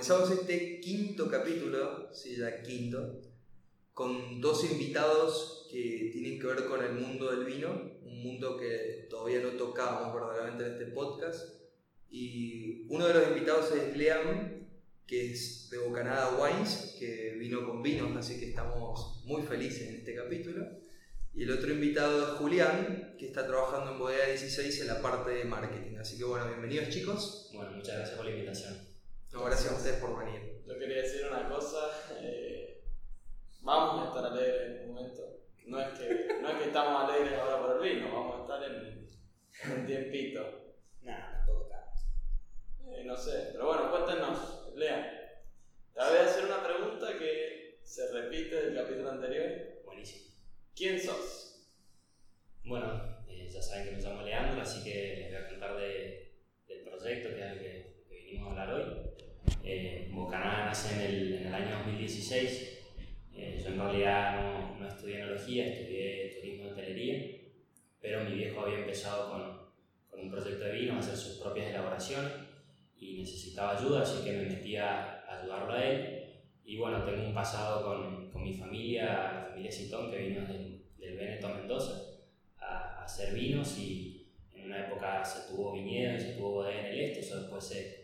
comenzamos este quinto capítulo, sí, ya quinto, con dos invitados que tienen que ver con el mundo del vino, un mundo que todavía no tocábamos verdaderamente en este podcast. Y uno de los invitados es Liam, que es de Bocanada Wines, que vino con vinos, así que estamos muy felices en este capítulo. Y el otro invitado es Julián, que está trabajando en Bodega 16 en la parte de marketing. Así que bueno, bienvenidos chicos. Bueno, muchas gracias por la invitación. No, gracias a ustedes por venir. Yo quería decir una cosa, eh, vamos a estar alegres en un momento. No es, que, no es que estamos alegres ahora por el vino, vamos a estar en, en un tiempito. Nada, tampoco tanto. Eh, no sé, pero bueno, cuéntenos, Lean. Te voy a hacer una pregunta que se repite del capítulo anterior. Buenísimo. ¿Quién sos? Bueno, eh, ya saben que me llamo Leandro, así que les voy a contar de, del proyecto que es el que, que vinimos a hablar hoy. Eh, nace en el, en el año 2016. Eh, yo en realidad no, no estudié enología, estudié turismo y hotelería, pero mi viejo había empezado con, con un proyecto de vino, a hacer sus propias elaboraciones y necesitaba ayuda, así que me metí a ayudarlo a él. Y bueno, tengo un pasado con, con mi familia, la familia Citón, que vino del, del Veneto Mendoza a, a hacer vinos y en una época se tuvo viñedo y se tuvo bodega en el este, eso después se,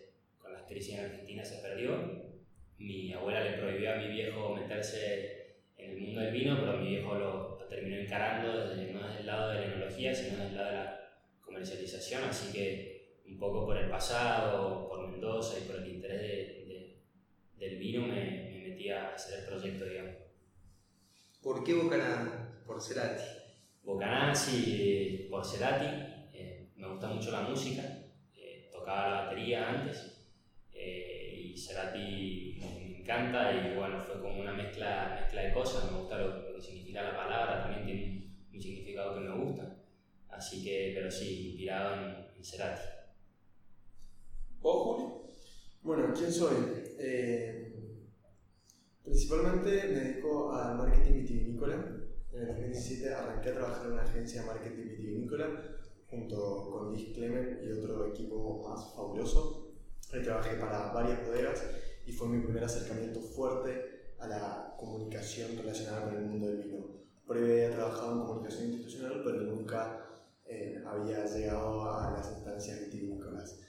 crisis en Argentina se perdió. Mi abuela le prohibió a mi viejo meterse en el mundo del vino, pero mi viejo lo, lo terminó encarando desde, no desde el lado de la enología, sino desde el lado de la comercialización, así que un poco por el pasado, por Mendoza y por el interés de, de, del vino me, me metí a hacer el proyecto, digamos. ¿Por qué Bocanada? Por Cerati. Bocanada, sí, por Cerati, eh, me gusta mucho la música, eh, tocaba la batería antes eh, y Cerati me encanta y bueno, fue como una mezcla, mezcla de cosas, me gusta lo, lo que significa la palabra, también tiene un, significado que me gusta, así que, pero sí, inspirado en, en Cerati. ¿Vos, Julio? Bueno, ¿quién soy? Eh, principalmente me dedico al marketing vitivinícola. En el 2017 arranqué a trabajar en una agencia de marketing vitivinícola junto con Liz Clement y otro equipo más fabuloso. Ahí trabajé para varias bodegas y fue mi primer acercamiento fuerte a la comunicación relacionada con el mundo del vino. Previo había trabajado en comunicación institucional, pero nunca eh, había llegado a las instancias vitivinícolas.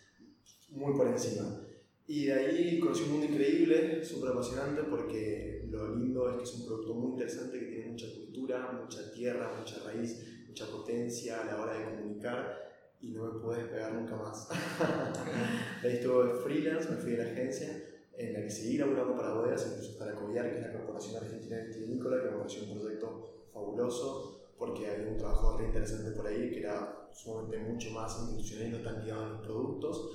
Muy por encima. Y de ahí conocí un mundo increíble, súper apasionante, porque lo lindo es que es un producto muy interesante que tiene mucha cultura, mucha tierra, mucha raíz, mucha potencia a la hora de comunicar y no me pude despegar nunca más. de ahí estuve freelance, me fui de la agencia en la que seguí laburando para bodegas, incluso hasta la COVIAR, que es la Corporación Argentina Vitivinícola, que me pareció un proyecto fabuloso porque había un trabajo re interesante por ahí que era sumamente mucho más institucional y no tan ligado a los productos.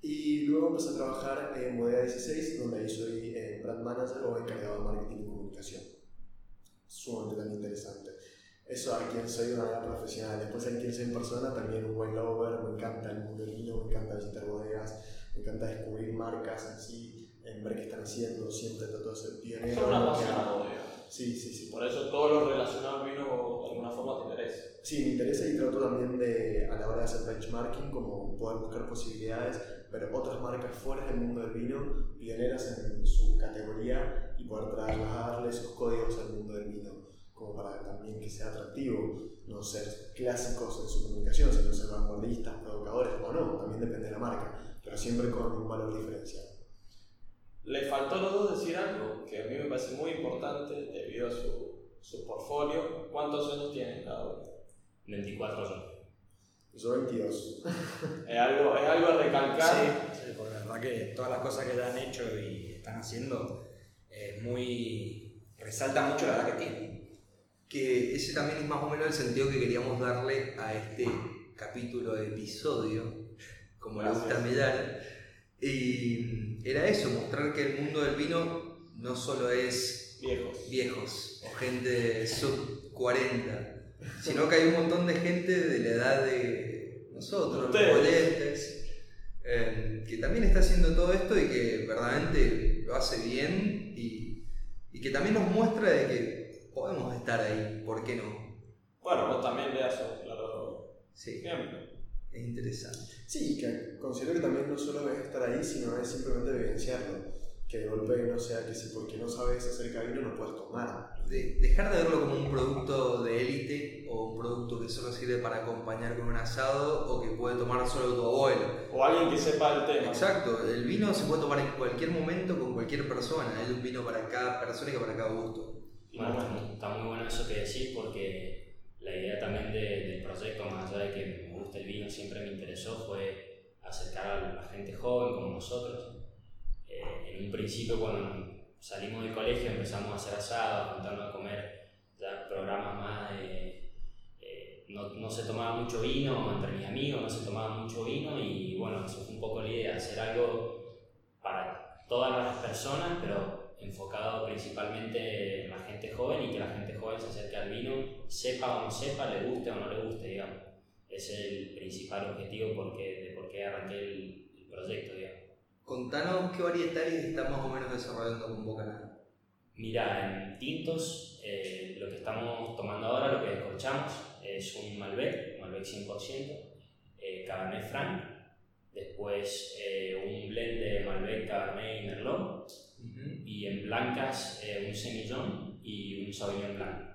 Y luego empecé a trabajar en Bodega 16, donde ahí soy eh, brand manager o encargado de marketing y comunicación. Sumamente también interesante. Eso a quien soy de manera profesional. Después a quien soy en persona, también un buen lover, me encanta el mundo me encanta visitar bodegas, me encanta descubrir marcas así, en ver qué están haciendo, siempre trato de ser pionero. Sos un apasionado. Sí, sí, sí. Por eso todo lo relacionado vino de alguna forma te interesa. Sí, me interesa y trato también de, a la hora de hacer benchmarking, como poder buscar posibilidades, ver otras marcas fuera del mundo del vino, pioneras en su categoría y poder trasladarle esos códigos al mundo del vino, como para también que sea atractivo, no ser clásicos en su comunicación, sino ser vanguardistas, provocadores o no, también depende de la marca, pero siempre con un valor diferencial. Le faltó a los dos decir algo que a mí me parece muy importante debido a su, su portfolio. ¿Cuántos años tienen cada uno? 24 yo. Yo 22. Es algo, es algo a recalcar. Sí, sí, porque la verdad que todas las cosas que ya han hecho y están haciendo es muy. resalta mucho la edad que tienen. Que ese también es más o menos el sentido que queríamos darle a este capítulo de episodio, como le gusta a Millán. Y era eso, mostrar que el mundo del vino no solo es Viejos. viejos o gente sub 40, sino que hay un montón de gente de la edad de nosotros, los eh, que también está haciendo todo esto y que verdaderamente lo hace bien y, y que también nos muestra de que podemos estar ahí, ¿por qué no? Bueno, vos también le das un claro Sí, ejemplo. Es interesante. Sí, que considero que también no solo es estar ahí, sino es simplemente vivenciarlo. que de golpe no sea que si porque no sabes acerca de vino no puedes tomar. De- dejar de verlo como un producto de élite o un producto que solo sirve para acompañar con un asado o que puede tomar solo tu abuelo. O alguien que sepa el tema. Exacto, el vino se puede tomar en cualquier momento con cualquier persona, hay un vino para cada persona y para cada gusto. Bueno, está muy, está muy bueno eso que decís porque la idea también de- del proyecto, más allá de que me el vino, siempre me interesó fue acercar a la gente joven como nosotros. Eh, en un principio cuando salimos del colegio empezamos a hacer asados, juntarnos a comer programas más de... eh, no, no se tomaba mucho vino entre mis amigos, no se tomaba mucho vino y bueno, eso fue un poco la idea, hacer algo para todas las personas, pero enfocado principalmente en la gente joven y que la gente joven se acerque al vino, sepa o no sepa, le guste o no le guste, es el principal objetivo porque, de por qué arranqué el, el proyecto, digamos. Contanos qué varietales estás más o menos desarrollando con Bocanada. Mira, en tintos, eh, lo que estamos tomando ahora, lo que descorchamos, es un Malbec, Malbec 100%, eh, Cabernet Franc, después eh, un blend de Malbec, Cabernet y Merlot, y en blancas eh, un semillón y un sauvignon blanc.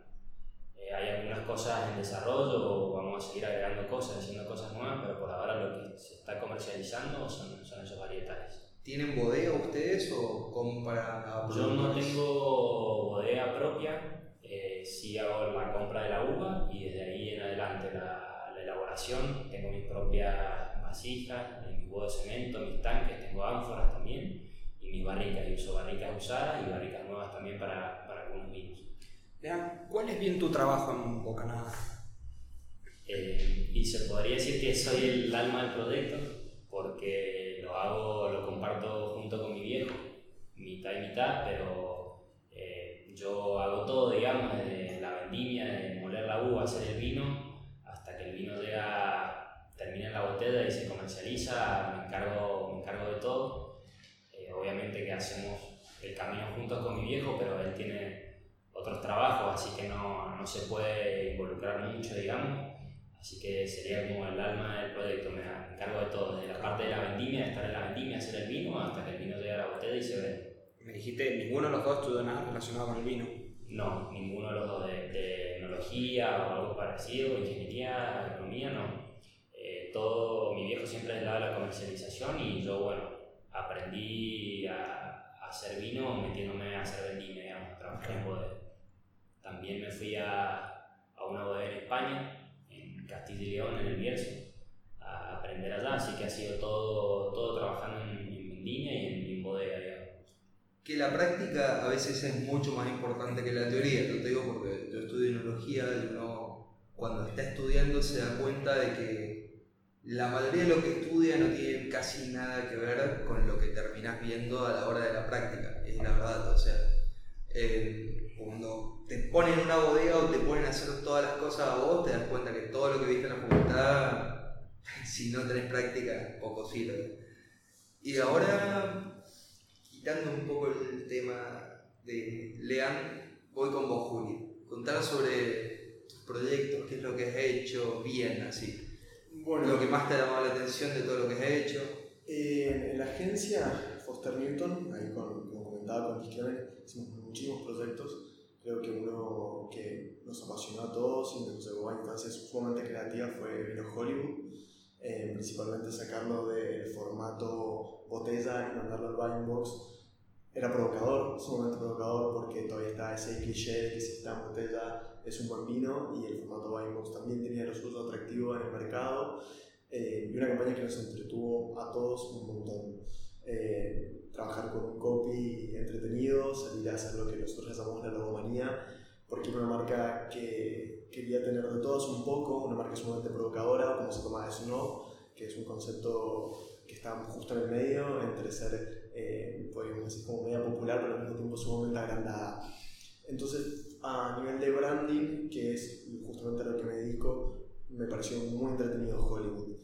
Hay algunas cosas en desarrollo, vamos a seguir agregando cosas, haciendo cosas nuevas, pero por ahora lo que se está comercializando son, son esos varietales. ¿Tienen bodega ustedes o compran a Yo no tengo bodega propia, eh, sí hago la compra de la uva y desde ahí en adelante la, la elaboración. Tengo mis propias vasijas, eh, mis huevos de cemento, mis tanques, tengo ánforas también y mis barricas. Y uso barricas usadas y barricas nuevas también para, para algunos vinos. ¿Cuál es bien tu trabajo en Bocanada? Eh, y se podría decir que soy el alma del proyecto porque lo hago, lo comparto junto con mi viejo, mitad y mitad, pero eh, yo hago todo, digamos, desde la vendimia, de moler la uva, hacer el vino, hasta que el vino llega, termina en la botella y se comercializa, me encargo, me encargo de todo. Eh, obviamente que hacemos el camino juntos con mi viejo, pero él tiene otros trabajos, así que no, no se puede involucrar mucho, digamos. Así que sería como el alma del proyecto, me encargo de todo, desde la parte de la vendimia, estar en la vendimia, hacer el vino, hasta que el vino llega a la botella y se vende. Me dijiste, ninguno de los dos estudió nada relacionado con el vino. No, ninguno de los dos de, tecnología o algo parecido, ingeniería, economía, no. Eh, todo, mi viejo siempre es del lado de la comercialización y yo, bueno, aprendí a, a hacer vino metiéndome a hacer vendimia, digamos, a trabajar en bodega. También me fui a, a una bodega en España, en Castilla y León, en el Bierzo, a aprender allá, así que ha sido todo, todo trabajando en, en vendimia y en, en bodega, digamos. Que la práctica a veces es mucho más importante que la teoría, yo te digo porque yo estudio enología y uno cuando está estudiando se da cuenta de que la mayoría de lo que estudia no tiene casi nada que ver con lo que terminás viendo a la hora de la práctica, es la verdad, o sea, eh, cuando te ponen en una bodega o te ponen a hacer todas las cosas a vos, te das cuenta que todo lo que viste en la facultad, si no tenés práctica, poco sirve. Y ahora, quitando un poco el tema de Lean, voy con vos, Juli. Contar sobre tus proyectos, qué es lo que has hecho bien, así. Bueno, Lo que más te ha llamado la atención de todo lo que has hecho. Eh, en la agencia Foster Newton, ahí con, como comentaba con Disclaimer, hicimos muchísimos proyectos. Creo que uno que nos apasionó a todos y nos llevó a instancias sumamente creativas fue Vino Hollywood. Eh, principalmente sacarlo del formato botella y mandarlo al buying box. Era provocador, sumamente provocador porque todavía está ese cliché de que si está en botella es un buen vino y el formato buying box también tenía lo suyo atractivo en el mercado eh, y una campaña que nos entretuvo a todos un montón. Eh, trabajar con un copy entretenido, salir a hacer lo que nosotros llamamos la logomanía, porque era una marca que quería tener de todos un poco, una marca sumamente provocadora, como se toma Snow, que es un concepto que está justo en el medio, entre ser, eh, podríamos decir, como media popular, pero al mismo tiempo sumamente agrandada. Entonces, a nivel de branding, que es justamente a lo que me dedico, me pareció muy entretenido Hollywood.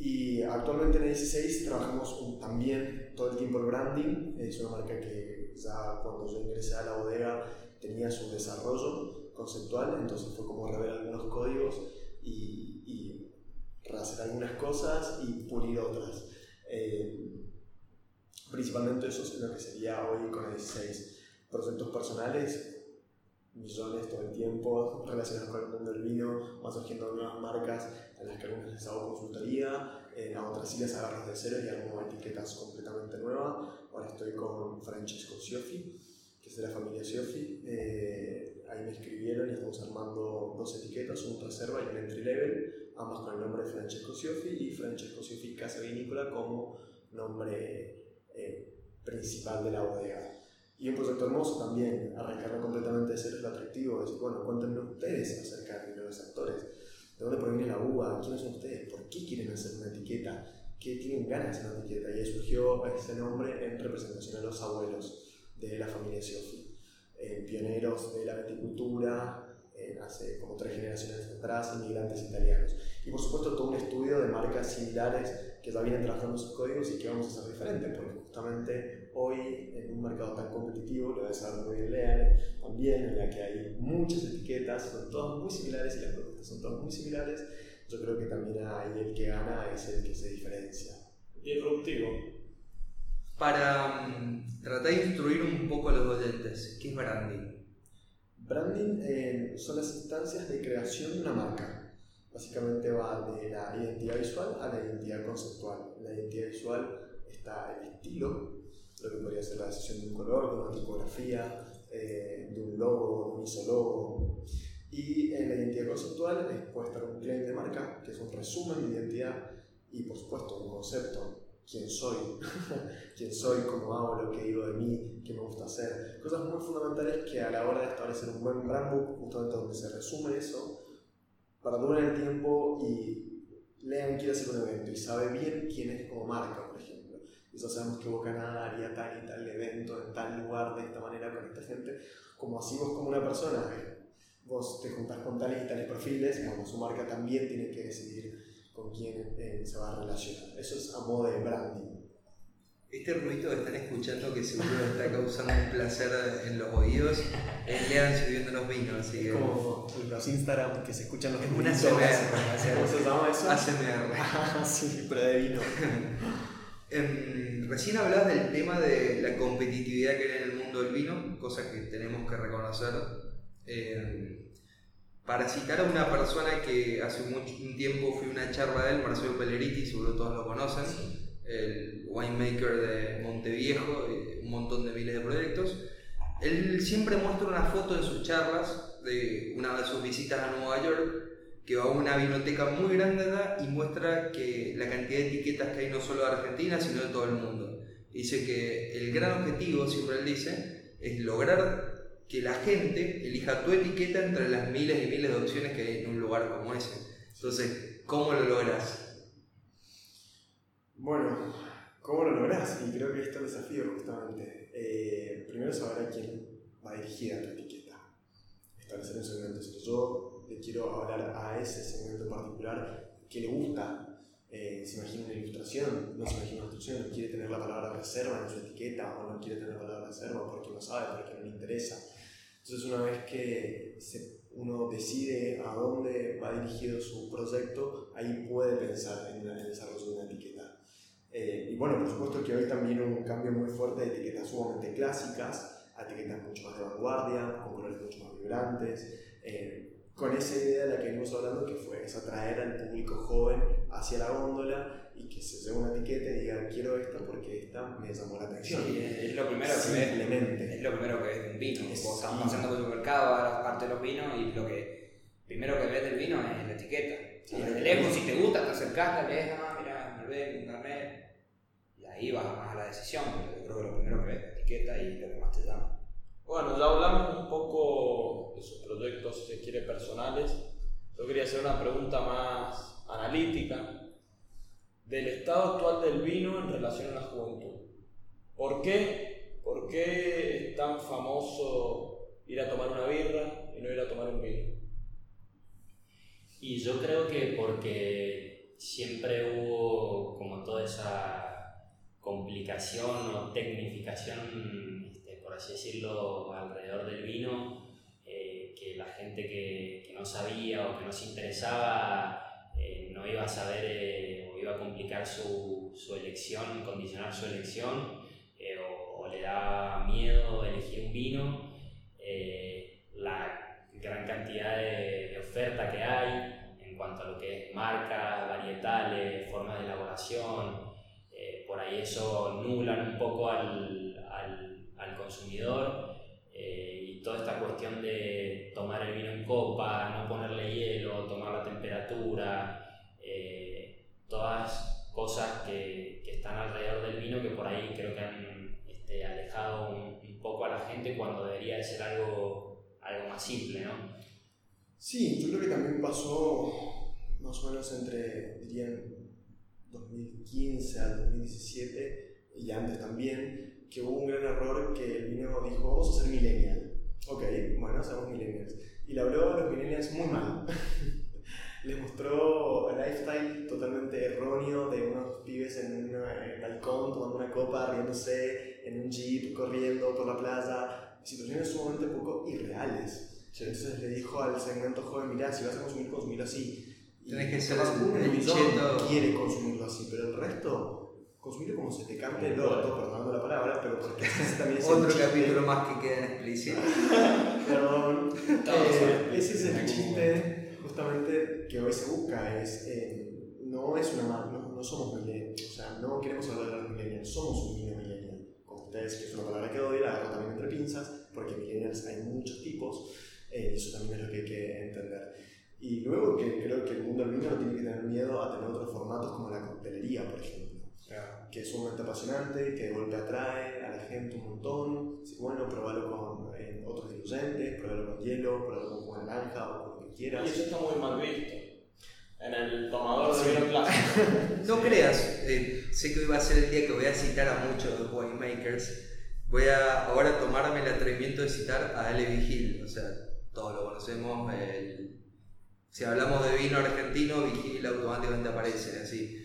Y actualmente en el 16 trabajamos un- también todo el tiempo el branding. Es una marca que ya cuando yo ingresé a la bodega tenía su desarrollo conceptual, entonces fue como rever algunos códigos y, y rehacer algunas cosas y pulir otras. Eh, Principalmente eso es lo que sería hoy con el 16. Proyectos personales, millones todo el tiempo relacionados con el mundo del vino, van surgiendo nuevas marcas en las que algunas les hago consultoría, eh, a otras sí les agarro de cero y hago etiquetas completamente nuevas. Ahora estoy con Francesco Siofi, que es de la familia Siofi. Eh, ahí me escribieron y estamos armando dos etiquetas, un reserva y un entry level, ambas con el nombre de Francesco Siofi y Francesco Siofi Casa Vinícola como nombre eh, principal de la bodega. Y un proyecto hermoso también, arrancarlo completamente de cero es lo atractivo, decir, bueno, cuéntenme ustedes acerca de los actores, de dónde proviene la uva, quiénes son ustedes, por qué quieren hacer una etiqueta, qué tienen ganas de hacer una etiqueta. Y ahí surgió ese nombre en representación a los abuelos de la familia Siofi, eh, pioneros de la viticultura, hace como tres generaciones atrás, inmigrantes italianos. Y por supuesto todo un estudio de marcas similares que ya vienen trabajando sus códigos y que vamos a hacer diferente, porque justamente hoy en un mercado tan competitivo, lo de saber muy bien leer, también en la que hay muchas etiquetas, son todas muy similares y las propuestas son todas muy similares, yo creo que también ahí el que gana es el que se diferencia. Disruptivo. Para mm, tratar de instruir un poco a los oyentes, ¿qué es branding? Branding eh, son las instancias de creación de una marca. Básicamente va de la identidad visual a la identidad conceptual. En la identidad visual está el estilo, lo que podría ser la decisión de un color, de una tipografía, eh, de un logo, de un isologo. Y en la identidad conceptual puede estar un claim de marca, que es un resumen de identidad, y por supuesto un concepto quién soy, quién soy, cómo hago, lo que digo de mí, qué me gusta hacer. Cosas muy fundamentales que a la hora de establecer un buen brand book, justamente donde se resume eso, para durar el tiempo y lean quiere hacer un evento y sabe bien quién es como marca, por ejemplo. Y ya sabemos que Bocanada haría tal y tal evento en tal lugar, de esta manera, con esta gente. Como así vos como una persona, vos te juntás con tales y tales perfiles, como su marca también tiene que decidir con quién eh, se va a relacionar. Eso es a modo de branding. Este ruido que están escuchando que seguro está causando un placer en los oídos, es Lean sirviendo los vinos, así que... Como los Instagram que se escuchan los Es una. ASMR. ¿Cómo se llama eso? ASMR. sí, pero de vino. Em, recién hablabas del tema de la competitividad que hay en el mundo del vino, cosa que tenemos que reconocer. Em, para citar a una persona que hace mucho un tiempo fui a una charla de él, Marcelo Pelleriti, seguro todos lo conocen, el winemaker de Monteviejo, y un montón de miles de proyectos. Él siempre muestra una foto en sus charlas de una de sus visitas a Nueva York, que va a una vinoteca muy grande y muestra que la cantidad de etiquetas que hay no solo de Argentina, sino de todo el mundo. Dice que el gran objetivo, siempre él dice, es lograr que la gente elija tu etiqueta entre las miles y miles de opciones que hay en un lugar como ese. Entonces, ¿cómo lo logras? Bueno, ¿cómo lo lográs? Y creo que esto es el desafío justamente. Eh, primero saber a quién va dirigida tu etiqueta. Establecer un segmento. Si yo le quiero hablar a ese segmento particular que le gusta, eh, se imagina una ilustración, no se imagina una instrucción, quiere tener la palabra reserva en su etiqueta o no quiere tener la palabra reserva porque no sabe, porque no le interesa. Entonces una vez que se, uno decide a dónde va dirigido su proyecto, ahí puede pensar en, el desarrollo de una etiqueta. Eh, y bueno, por supuesto que hoy también hubo un cambio muy fuerte de etiquetas sumamente clásicas a etiquetas mucho más de vanguardia, con colores mucho más vibrantes, eh, con esa idea de la que venimos hablando que fue es atraer al público joven hacia la góndola y que se lleve una etiqueta y diga quiero esta porque esta me llamó la atención. Sí, es lo primero que ves. Simplemente. Es lo primero que ves de un vino. Es- Vos estás pasando por el supermercado, a la parte de los vinos y lo que primero que ves del vino es la etiqueta. Sí, y de lejos, si te gusta, te acercás, la lees, ah, mira, Malbec, un Cabernet. Y ahí vas más a la decisión, pero yo creo que lo primero que ves es la etiqueta y lo que más te llama. Bueno, ya hablamos un poco de sus proyectos, si se quiere, personales. Yo quería hacer una pregunta más analítica del estado actual del vino en relación a la juventud. ¿Por qué? ¿Por qué es tan famoso ir a tomar una birra y no ir a tomar un vino? Y yo creo que porque siempre hubo como toda esa complicación o tecnificación, este, por así decirlo, alrededor del vino, la gente que, que no sabía o que no se interesaba eh, no iba a saber eh, o iba a complicar su, su elección, condicionar su elección te da miedo elegir un vino, eh, la gran cantidad de, de oferta que hay en cuanto a lo que es marcas, varietales, formas de elaboración, eh, por ahí eso nulan un poco al, al, al consumidor eh, y toda esta cuestión de tomar el vino en copa, no ponerle hielo, tomar la temperatura, eh, todas cosas que, que, están alrededor del vino que por ahí creo que han este, alejado un, un, poco a la gente cuando debería de ser algo, algo más simple, ¿no? Sí, yo creo que también pasó más o menos entre, dirían, 2015 al 2017 y antes también, que hubo un gran error que el vino dijo, vamos a ser millennial. Ok, bueno, somos millennials. Y le habló a los millennials muy mal. Les mostró el lifestyle totalmente erróneo de unos pibes en un balcón tomando una copa, riéndose en un jeep, corriendo por la playa. Situaciones sumamente poco irreales. Sí. Entonces le dijo al segmento joven, mira, si vas a consumir, consumir así. Tienes que ser el millón quiere consumirlo así, pero el resto, consumirlo como se te cante el orto, perdonando la palabra, pero porque ese también es Otro capítulo más que queda en explícito. Perdón. eh, ese es el chiste justamente que hoy se busca, es, eh, no es una no, no somos millennials, o sea, no queremos hablar de los millennials, somos un niño millennial. Como ustedes, que es una palabra que odio, la agarro también entre pinzas, porque millennials hay muchos tipos, eh, y eso también es lo que hay que entender. Y luego que creo que el mundo del vino no tiene que tener miedo a tener otros formatos como la coctelería, por ejemplo. Que es sumamente apasionante, que de golpe atrae a la gente un montón. Sí, bueno, probarlo con eh, otros diluyentes, probarlo con hielo, probarlo con jugo de naranja o con lo que quieras. Y eso está muy mal visto. En el tomador de vino clásico. no sí. creas, eh, sé que hoy va a ser el día que voy a citar a muchos de los winemakers. Voy a ahora tomarme el atrevimiento de citar a Ale Vigil, o sea, todos lo conocemos, el si hablamos de vino argentino, Vigil automáticamente aparece así.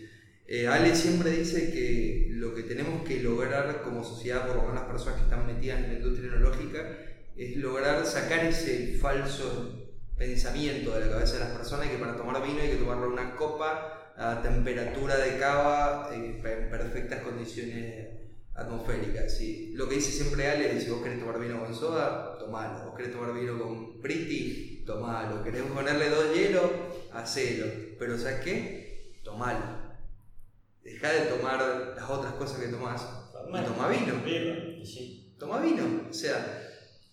Eh, Ale siempre dice que lo que tenemos que lograr como sociedad, por lo menos las personas que están metidas en la industria enológica, es lograr sacar ese falso pensamiento de la cabeza de las personas que para tomar vino hay que tomarlo en una copa a temperatura de cava en perfectas condiciones atmosféricas. Lo que dice siempre Ale es si vos querés tomar vino con soda, tomalo. Vos querés tomar vino con Pretty, tomalo. Querés ponerle dos hielos, hacelo. Pero ¿sabes qué? Tomalo. Deja de tomar las otras cosas que tomás toma vino. Toma vino. O sea,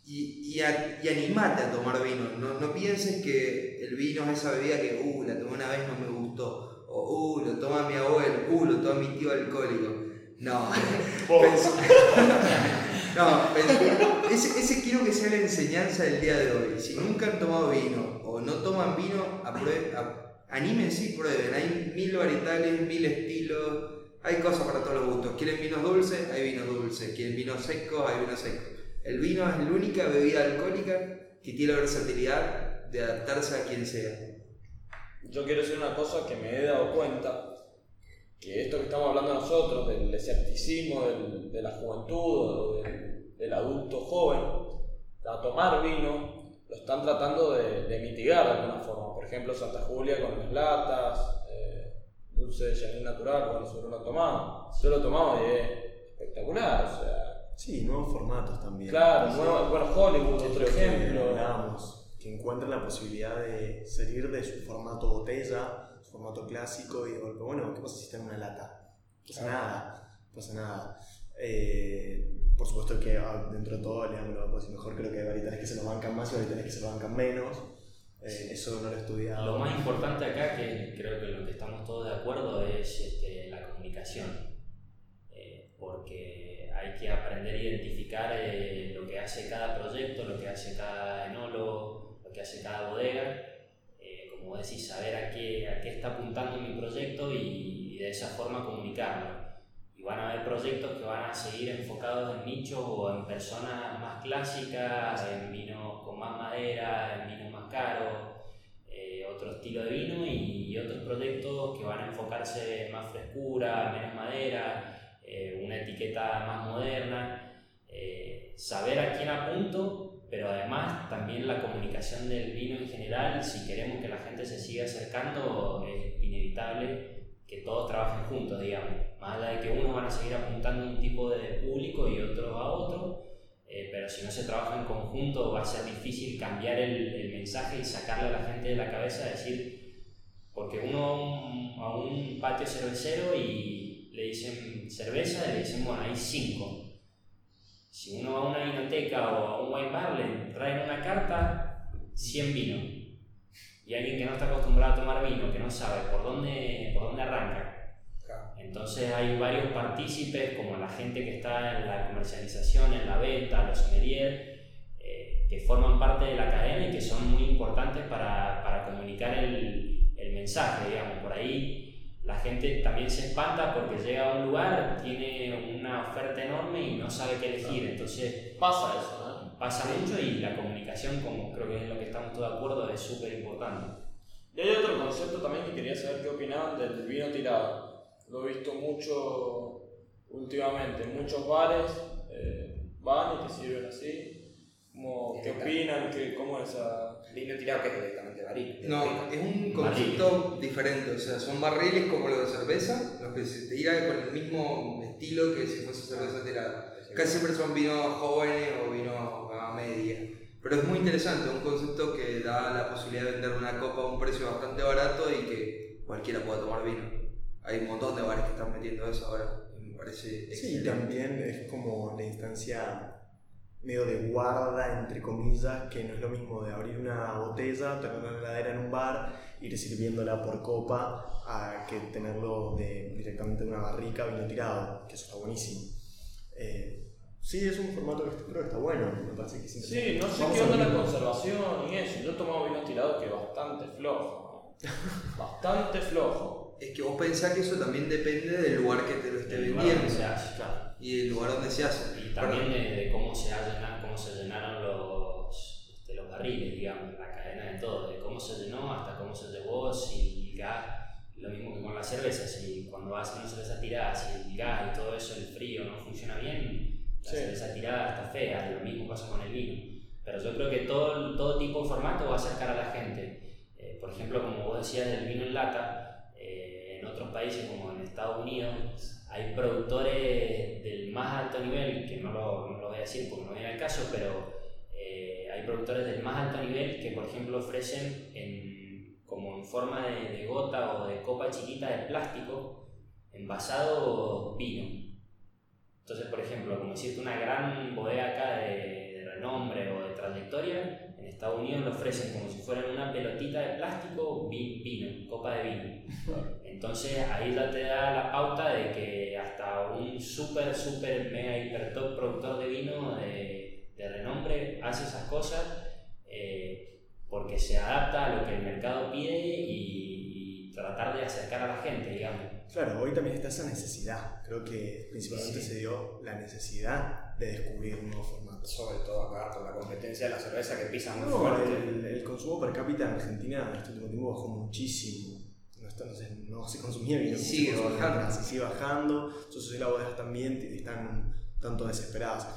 y, y, a, y, animate a tomar vino. No, no, pienses que el vino es esa bebida que, uh, la tomé una vez no me gustó. O, uh, lo toma mi abuelo, uh, lo toma mi tío alcohólico. No. no, ese, ese, quiero que sea la enseñanza del día de hoy. Si nunca han tomado vino o no toman vino, aprueben, anímense y prueben. Hay mil varietales, mil estilos, hay cosas para todos los gustos. ¿Quieren vinos dulces? Hay vinos dulces. ¿Quieren vinos secos? Hay vinos secos. El vino es la única bebida alcohólica que tiene la versatilidad de adaptarse a quien sea. Yo quiero decir una cosa que me he dado cuenta que esto que estamos hablando nosotros, del escepticismo de la juventud del, del, adulto joven, a tomar vino, lo están tratando de, de, mitigar de alguna forma. Por ejemplo, Santa Julia con las latas, eh, dulce de Chanín natural, bueno, nosotros lo tomamos. Yo lo tomamos y es espectacular, o sea. Sí, nuevos formatos también. Claro, sí. nuevo, bueno, Hollywood, otro ejemplo. Que encuentren la posibilidad de salir de su formato botella formato clásico y de golpe, bueno, ¿qué pasa si está en una lata? No pasa nada, no pasa nada. Eh, por supuesto que ah, dentro de todo, leámoslo pues, mejor, creo que hay varietales que se lo bancan más y varietales que se lo bancan menos. Eh, eso no lo he estudiado. Lo más importante acá, que creo que lo que estamos todos de acuerdo, es este, la comunicación. Eh, porque hay que aprender a identificar eh, lo que hace cada proyecto, lo que hace cada enólogo, lo que hace cada bodega como decís, saber a qué, a qué está apuntando mi proyecto y, y, de esa forma comunicarlo. Van a haber proyectos que van a seguir enfocados en nichos o en personas más clásicas, en vinos con más madera, en vinos más caros, eh, otro estilo de vino y, y, otros proyectos que van a enfocarse en más frescura, menos madera, eh, una etiqueta más moderna. Eh, saber a quién apunto pero además también la comunicación del vino en general, si queremos que la gente se siga acercando, es inevitable que todos trabajen juntos, digamos. Más allá de que unos van a seguir apuntando a un tipo de público y otros a pero si no se trabaja en conjunto va a ser difícil cambiar el, el mensaje y sacarle a la gente de la cabeza, decir, porque uno a un, a un patio cervecero y le dicen cerveza y le dicen, bueno, hay cinco. Si uno va a una vinoteca o a un wine bar, le traen una carta, 100 vinos. Y alguien que no está acostumbrado a tomar vino, que no sabe por dónde, por dónde arranca. Entonces hay varios partícipes, como la gente que está en la comercialización, en la venta, los sommeliers, eh, que forman parte de la cadena y que son muy importantes para, para comunicar el, el mensaje, digamos. Por ahí la gente también se espanta porque llega a un lugar, tiene una oferta enorme y no sabe qué elegir. Entonces Pasa eso, ¿no? Pasa mucho y la comunicación, como creo que es en lo que estamos todos de acuerdo, es súper importante. Y hay otro concepto también que quería saber qué opinaban del vino tirado. Lo he visto mucho últimamente, en muchos bares eh, van y te sirven así. Como, ¿Qué opinan? ¿Qué, ¿Cómo es esa...? Vino tirado que es directamente barril. No, es un concepto diferente, o sea, son barriles como los de cerveza, los que se tira con el mismo estilo que si fuese cerveza tirada. Casi siempre son vinos jóvenes o vinos a media. Pero es muy interesante, un concepto que da la posibilidad de vender una copa a un precio bastante barato y que cualquiera pueda tomar vino. Hay un montón de bares que están metiendo eso ahora y me parece Sí, excelente. también es como la instancia medio de guarda, entre comillas, que no es lo mismo de abrir una botella, tenerla en la heladera en un bar, ir sirviéndola por copa, a que tenerlo de, directamente de una barrica vino tirado, que eso está buenísimo. Eh, sí, es un formato que creo que está bueno, me parece que es Sí, no sé Vamos qué onda la conservación y eso. Yo he tomado vino tirado que es bastante flojo. bastante flojo. Es que vos pensás que eso también depende del lugar que te lo esté Del lugar vendiendo donde se hace, claro. y del lugar donde se hace. Y también de, de cómo, se ha llenado- cómo se llenaron los, este, los barriles, digamos, la cadena de todo, de cómo se llenó hasta cómo se llevó, si el gas, lo mismo que con la cerveza, si cuando hacer una cerveza tirada, si el gas y todo eso, el frío no funciona bien, Sí. cerveza tirada está fea, lo mismo pasa con el vino. Pero yo creo que todo, todo tipo de formato va a acercar a la gente. Eh, por ejemplo, como vos decías del vino en lata, eh, en otros países como en Estados Unidos hay productores del más alto nivel, que no lo, no lo voy a decir porque no viene al caso, pero eh, hay productores del más alto nivel que por ejemplo ofrecen en, como en forma de, de gota o de copa chiquita de plástico envasado vino. Entonces, por ejemplo, como decirte una gran bodega acá de, de renombre o de trayectoria, en Estados Unidos lo ofrecen como si fueran una pelotita de plástico, vi- vino, copa de vino. Entonces ahí ya te da la pauta de que hasta un super, super, mega, hiper top productor de vino de, de renombre hace esas cosas eh, porque se adapta a lo que el mercado pide y, y tratar de acercar a la gente, digamos. Claro, hoy también está esa necesidad. Creo que principalmente Sí. se dio la necesidad de descubrir nuevos formatos. Sobre todo acá con la competencia de la cerveza que pisa muy No, fuerte. el, el consumo per cápita en Argentina en este último tiempo bajó muchísimo. No, está, no, se, no se consumía se sigue bajando. y sigue bajando. Entonces las bodegas también están tanto desesperadas.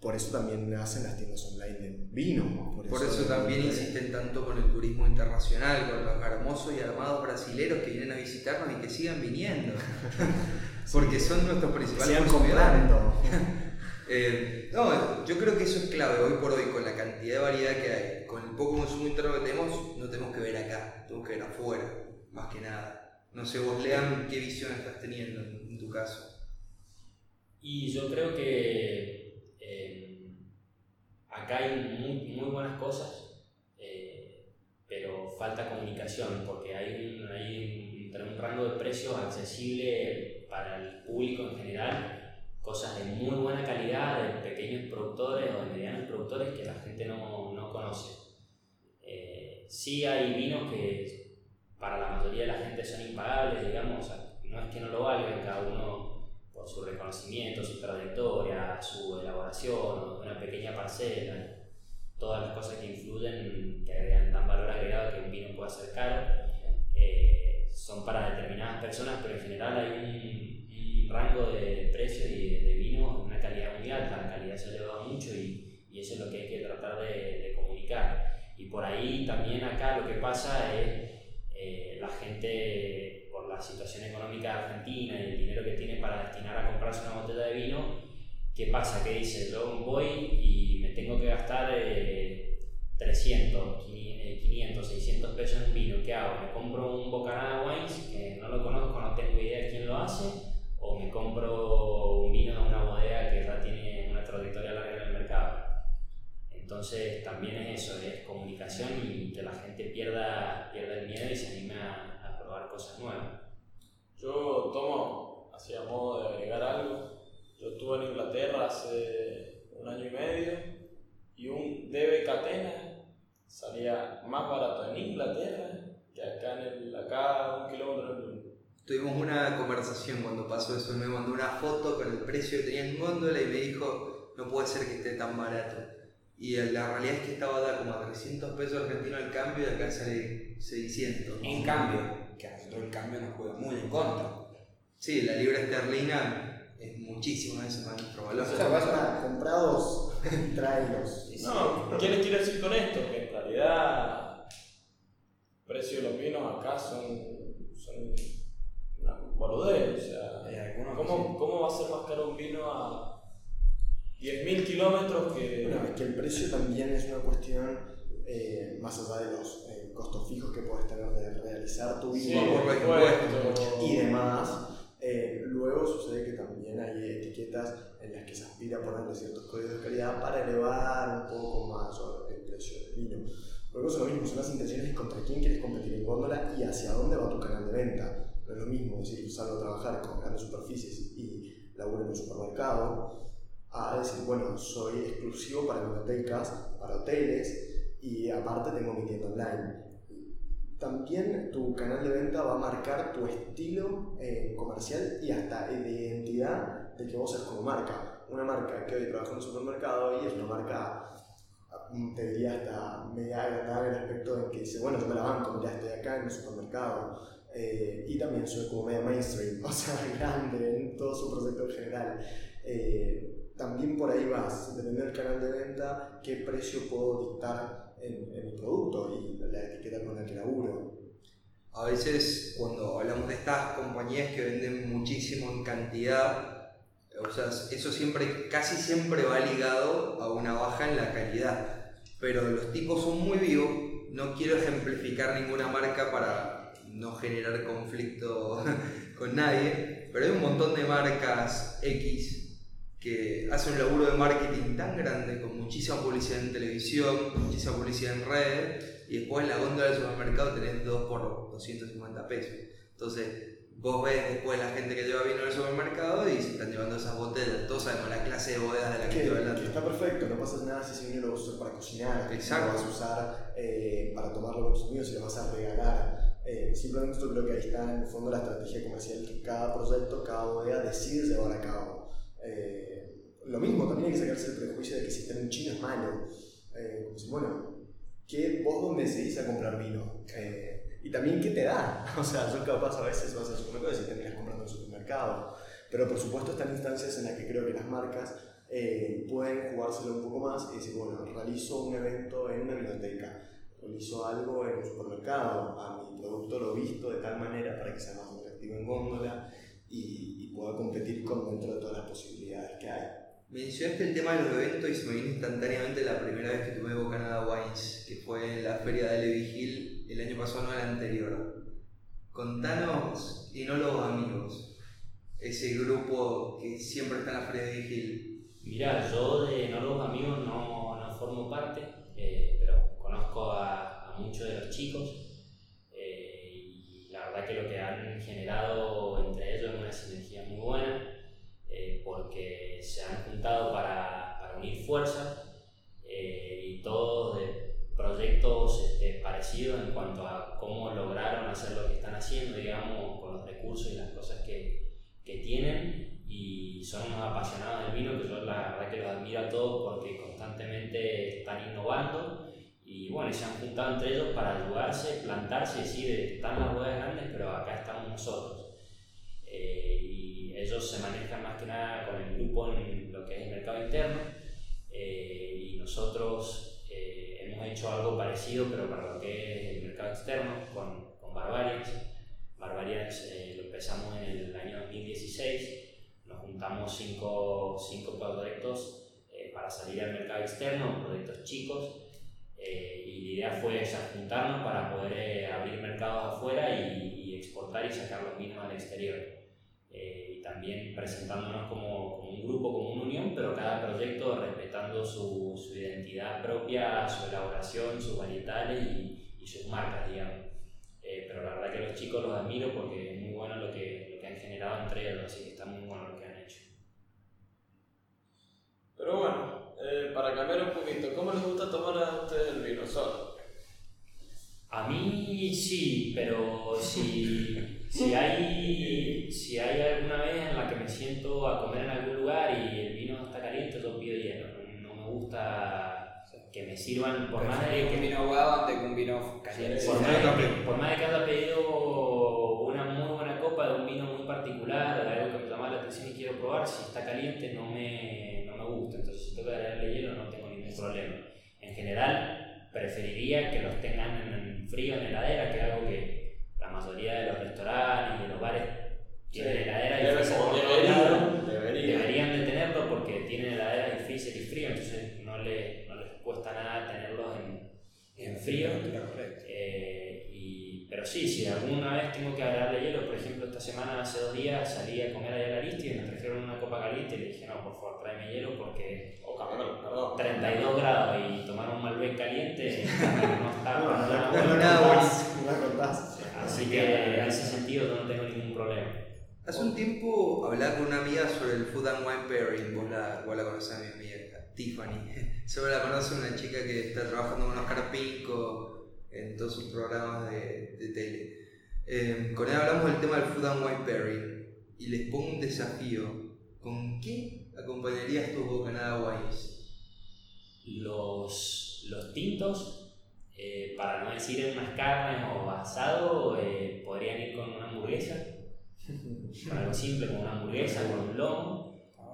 Por eso también hacen las tiendas online de vino. Por eso también insisten tanto con el turismo internacional, con los hermosos y armados brasileros que vienen a visitarnos y que sigan viniendo. Porque son nuestros principales Sigan comprando. Eh, no, yo creo que eso es clave hoy por hoy, con la cantidad de variedad que hay, con el poco consumo interno que tenemos, no tenemos que ver acá, tenemos que ver afuera, más que nada. No sé, vos lean qué visión estás teniendo en, tu caso. Y yo creo que acá hay muy, buenas cosas, eh, pero falta comunicación porque hay hay un, un rango de precios accesible para el público en general, cosas de muy buena calidad, de pequeños productores o de medianos productores que la gente no, no conoce. Eh, sí hay vinos que para la mayoría de la gente son impagables, digamos, no es que no lo valgan, cada uno por su reconocimiento, su trayectoria, su elaboración, una pequeña parcela, todas las cosas que influyen, que agregan tan valor agregado que un vino pueda ser caro, eh, son para determinadas personas, pero en general hay un, un rango de precios y de, de vino, una calidad muy alta, la calidad se ha elevado mucho y, y eso es lo que hay que tratar de, de comunicar. Y por ahí también acá lo que pasa es eh, la gente, por la situación económica de Argentina y el dinero que tiene para destinar a comprarse una botella de vino, ¿qué pasa? Que dice, yo voy y me tengo que gastar eh, 300, 500, 600 pesos en vino, ¿qué hago? ¿Me compro un Bocanada Wines que no lo conozco, no tengo idea de quién lo hace? ¿O me compro un vino de una bodega que ya tiene una trayectoria larga en el mercado? Entonces también es eso, es comunicación y que la gente pierda, pierda el miedo y se anime a probar cosas nuevas. Yo tomo, así a modo de agregar algo, yo estuve en Inglaterra hace un año y medio y un DB Catena salía más barato en Inglaterra que acá, en el, acá un kilómetro en el Tuvimos una conversación cuando pasó eso, me mandó una foto con el precio que tenía en góndola y me dijo, no puede ser que esté tan barato. Y la realidad es que estaba como a 300 pesos argentinos al cambio y acá sale 600. En cambio, nosotros el cambio nos juega muy en contra. Sí, la libra esterlina es muchísimo veces más nuestro valor. O sea, vas a comprados, tráelos. No, ¿qué les quiero decir con esto? Que en realidad el precio de los vinos acá son, son una boludez. O sea, ¿cómo. ¿cómo va a ser más caro un vino a 10.000 kilómetros que... Bueno, es que el precio también es una cuestión, eh, más allá de los eh, costos fijos que puedes tener de realizar tu Sí, vino por los impuestos. y demás. eh, luego sucede que también hay etiquetas en las que se aspira a ponerle ciertos códigos de calidad para elevar un poco más el precio del vino. Luego es lo mismo, son las intenciones de contra quién quieres competir en góndola y hacia dónde va tu canal de venta. No es lo mismo decir, salgo a trabajar con grandes superficies y laburo en un supermercado, a decir, bueno, soy exclusivo para bibliotecas, para hoteles y aparte tengo mi tienda online. También tu canal de venta va a marcar tu estilo eh, comercial y hasta de identidad de que vos sos como marca. Una marca que hoy trabaja en un supermercado y es una marca, mm, te diría hasta media agrandada en el aspecto en que dice, bueno, yo me la banco, mira, estoy acá en el supermercado. Eh, y también soy como media mainstream, o sea, grande en todo su proyecto en general. Eh, también por ahí vas, dependiendo del canal de venta, qué precio puedo dictar en, en mi producto y la etiqueta con la que laburo. A veces cuando hablamos de estas compañías que venden muchísimo en cantidad, o sea, eso siempre, casi siempre va ligado a una baja en la calidad. Pero los tipos son muy vivos, no quiero ejemplificar ninguna marca para no generar conflicto con nadie, pero hay un montón de marcas X que hacen un laburo de marketing tan grande, con muchísima publicidad en televisión, muchísima publicidad en redes, y después en la góndola del supermercado tenés 2 por 250 pesos. Entonces, vos ves después la gente que lleva vino al supermercado y se están llevando esas botellas. Todos sabemos la clase de bodegas de la que Que, estoy que hablando. está perfecto, no pasa nada si ese vino lo vas a usar para cocinar, Exacto. lo vas a usar eh, para tomarlo con tus amigos y lo vas a regalar. Eh, simplemente yo creo que ahí está en el fondo la estrategia comercial que cada proyecto, cada bodega decide llevar a cabo. Eh, lo mismo, también hay que sacarse el prejuicio de que si está un chino es malo. Eh, si, bueno, ¿qué, ¿vos dónde decidís a comprar vino? Eh, y también, ¿qué te da? O sea, yo capaz a veces vas al supermercado y si terminas comprando en el supermercado. Pero por supuesto están instancias en las que creo que las marcas eh, pueden jugárselo un poco más y decir, bueno, realizo un evento en una biblioteca, realizo algo en un supermercado, a mi producto lo visto de tal manera para que sea más atractivo en góndola y, y pueda competir con dentro de todas las posibilidades que hay. Mencionaste el tema de los eventos y se me vino instantáneamente la primera vez que tuve Bocanada Wines, que fue en la feria de Levi Hill el año pasado, no el anterior. Contanos, Enólogos Amigos, ese grupo que siempre está en la feria de Levi Hill. Mirá, yo de Enólogos Amigos no, no formo parte, eh, pero conozco a, a muchos de los chicos y verdad que lo que han generado entre ellos es una sinergia muy buena eh, porque se han juntado para, para unir fuerzas eh, y todos de proyectos este, parecidos en cuanto a cómo lograron hacer lo que están haciendo, digamos, con los recursos y las cosas que, que tienen y son unos apasionados del vino que yo la verdad que los admiro a todos porque constantemente están innovando y bueno, se han juntado entre ellos para ayudarse, plantarse y decir, están las bodegas grandes, pero acá estamos nosotros. Eh, y ellos se manejan más que nada con el grupo en lo que es el mercado interno eh, y nosotros eh, hemos hecho algo parecido, pero para lo que es el mercado externo, con, con Barbarians. Barbarians eh, lo empezamos en el año 2016, nos juntamos cinco, cinco proyectos eh, para salir al mercado externo, proyectos chicos. Eh, y la idea fue ya juntarnos para poder eh, abrir mercados afuera y, y exportar y sacar los vinos al exterior. Eh, y también presentándonos como, como un grupo, como una unión, pero cada proyecto respetando su, su identidad propia, su elaboración, sus varietales y, y sus marcas, digamos. Eh, pero la verdad que los chicos los admiro porque es muy bueno lo que, lo que han generado entre ellos, así que está muy bueno lo que han hecho. Pero bueno, eh, para cambiar un poquito, ¿cómo les gusta tomar a ustedes el vino? Solo. A mí sí, pero si, si, hay, si hay alguna vez en la que me siento a comer en algún lugar y el vino está caliente, yo pido hielo. No, no me gusta que me sirvan, por más de que un vino ahogado antes que un vino caliente. Sí, por, sí, más de, por más de que haya pedido una muy buena copa de un vino muy particular, de algo que me llama la atención y quiero probar, si está caliente no me gusta. Entonces, si tengo que agregarle hielo, no tengo ningún problema. En general, preferiría que los tengan en frío en heladera, que es algo que la mayoría de los restaurantes y de los bares tienen heladera y freezer por deberían, deberían. Deberían de tenerlo porque tienen heladera y freezer y frío, entonces no, le, no les cuesta nada tenerlos en, en frío. Eh, y, pero sí, si alguna vez tengo que agregarle hielo, por ejemplo, esta semana, hace dos días, salí a comer a la y me trajeron una copa caliente y le dije, no, por favor, tráeme hielo porque O cambiarlo, perdón. 32 grados y tomar un Malbec caliente no está No, no, no, no, nada. Así que en ese sentido yo no tengo ningún problema. Hace un tiempo hablaba con una amiga sobre el Food and Wine Pairing, vos la, vos la conocés a mi amiga, Tiffany. Solo la conoce una chica que está trabajando con Oscar Pinco en todos sus programas de, de tele. Eh, con ella hablamos del tema del Food and Wine Pairing y les pongo un desafío. ¿Con qué acompañarías tus bocanada wines? Los, los tintos, eh, para no decir en unas carnes o asado, eh, podrían ir con una hamburguesa. Con algo simple, como una hamburguesa, con un lomo.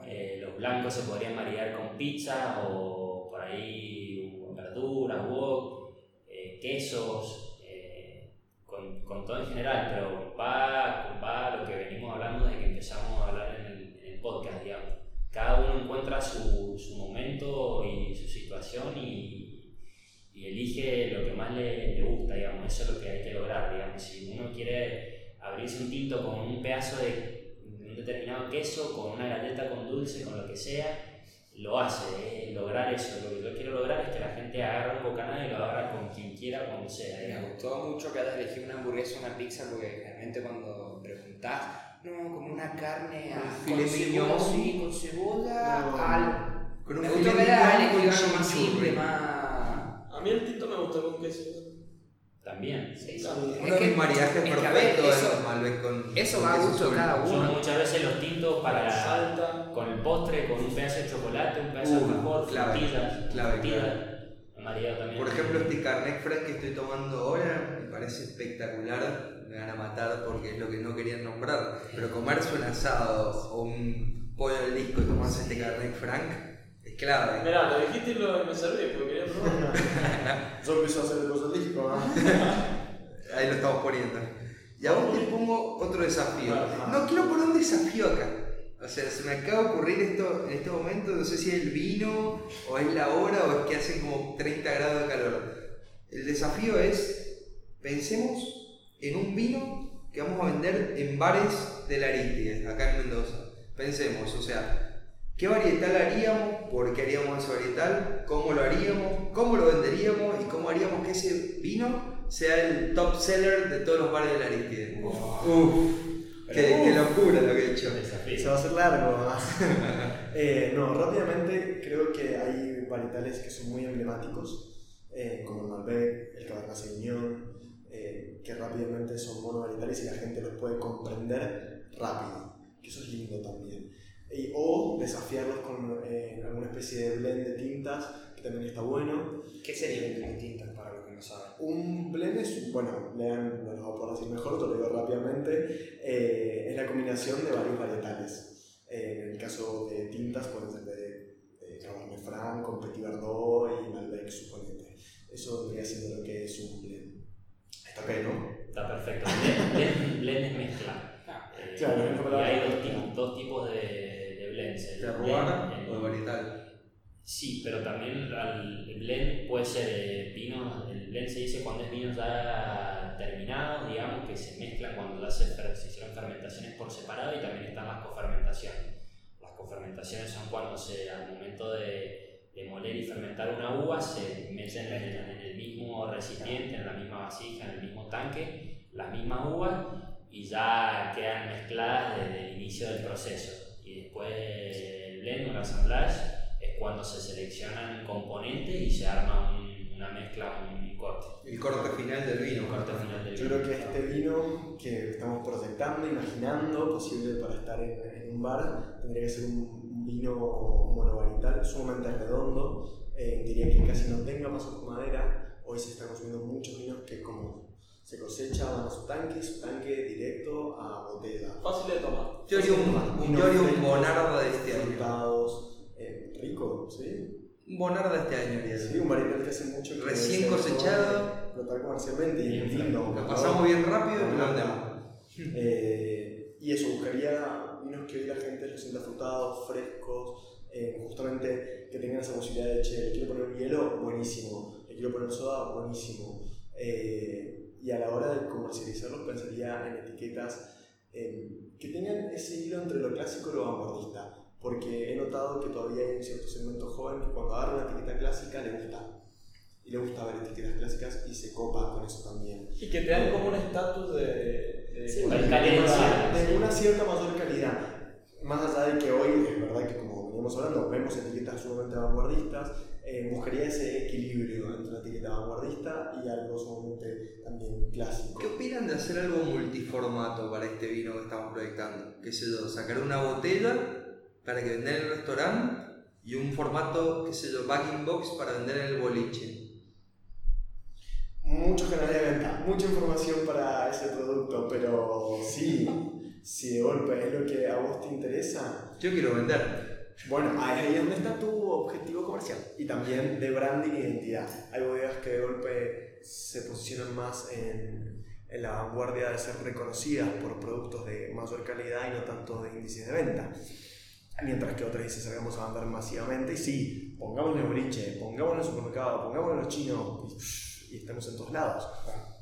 Eh, los blancos se podrían maridar con pizza o por ahí uh, verduras, wok, eh, quesos, eh, con, con todo en general, pero va, va lo que venimos hablando desde que empezamos a hablar en el podcast, digamos. Cada uno encuentra su, su momento y su situación y, elige lo que más le, gusta, digamos. Eso es lo que hay que lograr, digamos. Si uno quiere abrirse un tinto con un pedazo de un determinado queso, con una galleta con dulce, con lo que sea, lo hace, lograr eso. Lo que yo quiero lograr es que la gente agarre un bocanada y lo agarra con quien quiera, cuando sea. Me gustó mucho que hayas elegido una hamburguesa o una pizza porque generalmente cuando preguntás, no, como una carne a, Un con filet cebolla, sí, con cebolla, No. al... Con un Me que mignon elegido con algo más simple, más... A mí el tinto me gusta con queso. También. Sí, Sí. Es Uno de que- mis mariajes es que, a ver, perfectos es eso- el Malbec con eso con va a gusto cada Son uno. muchas veces los tintos para Salta. con el postre, con un pedazo de chocolate, un pedazo de Uh, alfajor, clave, frutillas, clave, frutillas. María también. Por ejemplo, este Carnet Frank que estoy tomando ahora me parece espectacular. Me van a matar porque es lo que no querían nombrar. Pero comerse un asado o un pollo al disco y tomarse este Carnet Frank es clave. Mirá, lo dijiste y lo, me serví porque quería probar. Yo empiezo a hacer el coso disco, ¿ah? Ahí lo estamos poniendo. Y a vos te pongo otro desafío. No quiero poner un desafío acá. O sea, se me acaba de ocurrir esto en este momento. No sé si es el vino, o es la hora, o es que hacen como 30 grados de calor. El desafío es: pensemos en un vino que vamos a vender en bares de la Aristides, acá en Mendoza. Pensemos, o sea, ¿qué varietal haríamos? ¿Por qué haríamos ese varietal? ¿Cómo lo haríamos? ¿Cómo lo venderíamos? ¿Y cómo haríamos que ese vino sea el top seller de todos los bares de la Aristides? Uf, qué, qué locura lo que he hecho. Desafío. Se va a hacer largo. ¿ah? Eh, no, rápidamente creo que hay varietales que son muy emblemáticos, eh, como el Malbec, el Cabernet Sauvignon, eh, que rápidamente son monovarietales y la gente los puede comprender rápido, que eso es lindo también. Y- o desafiarlos con eh, alguna especie de blend de tintas, que también está bueno. ¿Qué serían las tintas para los que no saben? Un blend es, bueno, lean, no lo voy a decir mejor, te lo digo rápidamente, eh, es la combinación de varios varietales. Eh, en el caso de tintas pueden ser de, de Cabernet Franc, con Petit Verdot y Malbec, suponete. Eso vendría siendo lo que es un blend. ¿No? Está perfecto. Blend, blend- es mezcla. Eh, Claro, es y palabra hay dos, mezcla. tipos- dos tipos de, de blends. El ¿Terroir blend- o el- varietal? Sí, pero también el blend puede ser vino, el blend se dice cuando es vino ya terminado, digamos, que se mezclan cuando ya se, se hicieron fermentaciones por separado y también están las cofermentaciones. Las cofermentaciones son cuando se, al momento de, de moler y fermentar una uva se meten en el, en el mismo recipiente, en la misma vasija, en el mismo tanque, las mismas uvas y ya quedan mezcladas desde el inicio del proceso. Y después el blend o el assemblage es cuando se seleccionan componentes y se arma un- una mezcla, un corte. El corte final del vino. Un corte final del Yo vino. creo que este vino que estamos proyectando, imaginando, posible para estar en, en un bar, tendría que ser un vino monovarital sumamente redondo. Eh, diría que casi no tenga pasos con madera. Hoy se están consumiendo muchos vinos que como se cosecha van a su tanque, su tanque directo a botella. Fácil de tomar. Yo haría un, yo haría un Bonarda de este año. eh, rico, ¿sí? Un Bonarda de este año. Sí, un varietal que hace mucho que Recién se cosechado. puede Explotar comercialmente y. Lo pasamos bien rápido y lo vendemos. Eh, y eso, buscaría vinos que hoy la gente los sienta frutados, frescos, eh, justamente que tengan esa posibilidad de, che, le quiero poner hielo, buenísimo, le quiero poner soda, buenísimo. Eh, y a la hora de comercializarlos pensaría en etiquetas eh, que tengan ese hilo entre lo clásico y lo vanguardista, porque he notado que todavía hay un cierto segmento joven que cuando agarra una etiqueta clásica le gusta. Y le gusta ver etiquetas clásicas y se copa con eso también. Y que te dan como un estatus de, de Sí, de de- calidad. de una cierta mayor calidad. Más allá de que hoy, es verdad que como venimos hablando, vemos etiquetas sumamente vanguardistas, eh, buscaría ese equilibrio entre una etiqueta vanguardista y algo sumamente también clásico. ¿Qué opinan de hacer algo multiformato para este vino que estamos proyectando? ¿Qué sé yo? Sacar una botella para que vender en el restaurante y un formato, qué sé yo, back in box para vender en el boliche. Mucho canal de venta, mucha información para ese producto, pero sí, si de golpe es lo que a vos te interesa, Yo quiero vender. Bueno, ahí es donde está tu objetivo comercial y también de branding e identidad. Hay bodegas que de golpe se posicionan más en, en la vanguardia de ser reconocidas por productos de mayor calidad y no tanto de índices de venta. Mientras que otras dicen salgamos a vender masivamente y sí, pongámosle boliche, pongámoslo en el supermercado, pongámoslo en los chinos y, estamos en todos lados.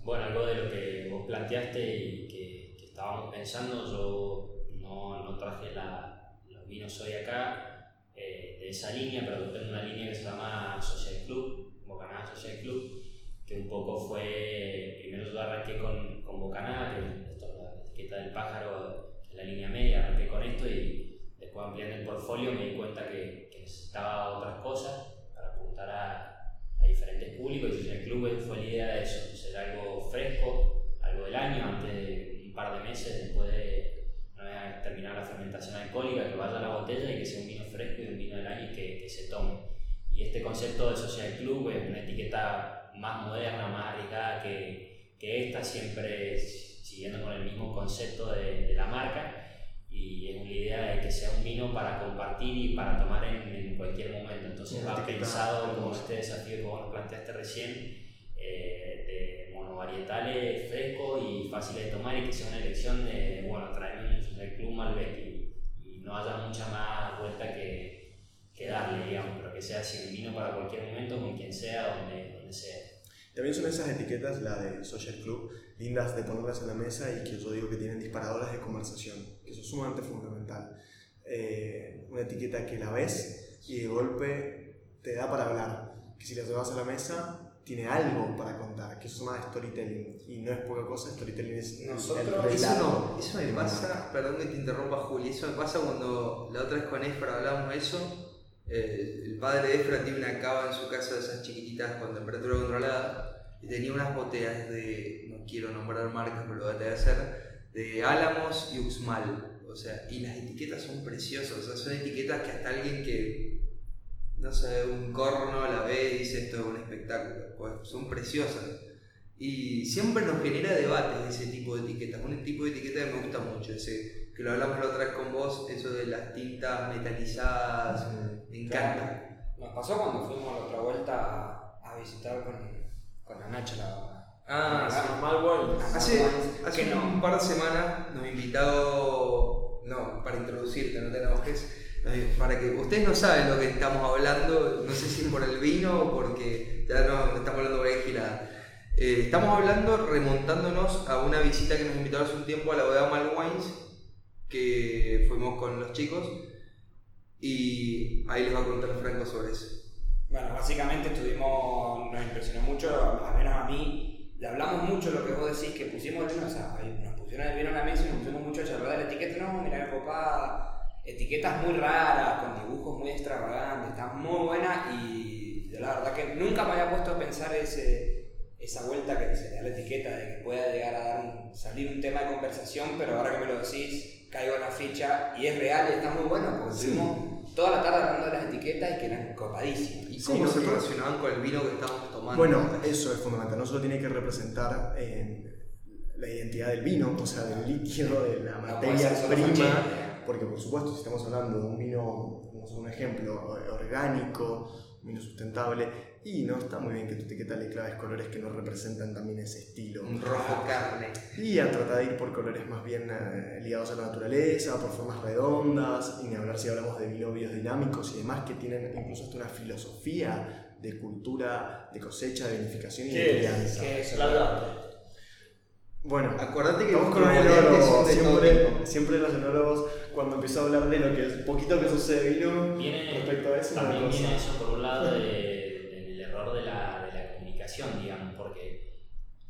Bueno, algo de lo que vos planteaste y que, que estábamos pensando, yo no, no traje la, los vinos hoy acá eh, de esa línea, pero tengo una línea que se llama Social Club, Bocaná Social Club, que un poco fue, primero yo arranqué con, con Bocaná, que esto es la etiqueta del pájaro, la línea media, arranqué con esto y después ampliando el portfolio me di cuenta que, que necesitaba otras cosas para apuntar a, a diferentes públicos y Social Club fue la idea de eso, ser algo fresco, algo del año, antes de un par de meses después de terminar la fermentación alcohólica, que vaya a la botella y que sea un vino fresco y un vino del año y que, que se tome. Y este concepto de Social Club es una etiqueta más moderna, más arriesgada que, que esta, siempre siguiendo con el mismo concepto de, de la marca y es una idea de que sea un vino para compartir y para tomar en, en cualquier momento. Entonces va pensado como este desafío que vos nos planteaste recién, eh, de monovarietales frescos y fáciles de tomar y que sea una elección de, bueno, traerme un del Club Malbec y, y no haya mucha más vuelta que, que darle, digamos, pero que sea así un vino para cualquier momento, con quien sea, donde, donde sea. También son esas etiquetas, la de Social Club, lindas de ponerlas en la mesa y que yo digo que tienen disparadores de conversación, que eso es sumamente fundamental. Eh, una etiqueta que la ves y de golpe te da para hablar, que si la llevas a la mesa tiene algo para contar, que eso se llama storytelling y no es poca cosa, storytelling es el Nosotros- Eso, relato no, eso me pasa, perdón que te interrumpa Juli, eso me pasa cuando la otra vez con Efra hablamos de eso. Eh, el padre de Efra tiene una cava en su casa de esas chiquititas con temperatura controlada y tenía unas botellas de, no quiero nombrar marcas, pero lo voy a hacer, de Álamos y Uxmal. O sea, y las etiquetas son preciosas, o sea, son etiquetas que hasta alguien que, no sé, un corno la ve y dice esto es un espectáculo, pues son preciosas. Y siempre nos genera debates ese tipo de etiquetas. Un tipo de etiqueta que me gusta mucho, ese que lo hablamos la otra vez con vos, eso de las tintas metalizadas, me encanta. Nos pasó cuando fuimos la otra vuelta a, a visitar con, con la Nacha la. Ah, sí. Normal Wine. Hace, hace no. un par de semanas nos invitado, no, para introducirte, no te enojes, para que ustedes no saben lo que estamos hablando, sé si es por el vino o porque ya no estamos hablando por ahí gilada. Eh, estamos hablando remontándonos a una visita que nos invitaron hace un tiempo a la bodega Malwines, que fuimos con los chicos, y ahí les va a contar Franco sobre eso. Bueno, básicamente estuvimos, nos impresionó mucho, al menos a mí, le hablamos mucho lo que vos decís, que pusimos el vino, o sea, nos pusieron el vino en la mesa y nos pusimos mucho a charlar de la etiqueta, no, mira, papá, etiquetas muy raras, con dibujos muy extravagantes, está muy buena y yo la verdad que nunca me había puesto a pensar ese, esa vuelta que se le da a la etiqueta, de que pueda llegar a dar un- salir un tema de conversación, pero ahora que me lo decís, caigo en la ficha y es real y está muy bueno, porque estuvimos toda la tarde hablando de las etiquetas y que eran copadísimas. ¿Y Sí, cómo se relacionaban con el vino que estábamos tomando? Bueno, eso es fundamental. No solo tiene que representar eh, la identidad del vino, o sea, del líquido, de la materia prima. Porque, por supuesto, si estamos hablando de un vino, vamos a hacer un ejemplo, orgánico, un vino sustentable, y no está muy bien que tu etiqueta le claves colores que no representan también ese estilo. un rojo carne. Y a tratar de ir por colores más bien eh, ligados a la naturaleza, por formas redondas, y ni hablar si hablamos de vinos biodinámicos y demás que tienen incluso hasta una filosofía de cultura, de cosecha, de vinificación y de ¿Qué es? crianza. Que eso, Larga. Bueno, Acordate que estamos los con un componentes enólogo, son de todo siempre, siempre los enólogos cuando empiezo a hablar de lo que es poquito que sucede de vino Viene, respecto a eso, también cosa. viene eso por un lado de- comunicación, digamos, porque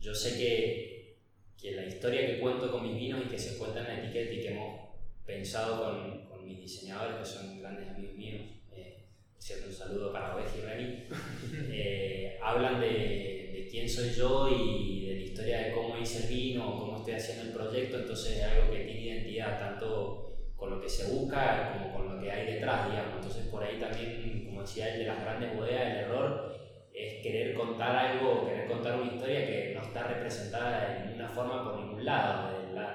yo sé que, que la historia que cuento con mis vinos y que se cuenta en la etiqueta y que hemos pensado con, con mis diseñadores, que son grandes amigos míos, eh, cierto, un saludo para Oveja y Reni, eh, hablan de, de quién soy yo y de la historia de cómo hice el vino, cómo estoy haciendo el proyecto, entonces es algo que tiene identidad tanto con lo que se busca como con lo que hay detrás, digamos. Entonces por ahí también, como decía él, de las grandes bodegas, el error es querer contar algo, querer contar una historia que no está representada de ninguna forma por ningún lado,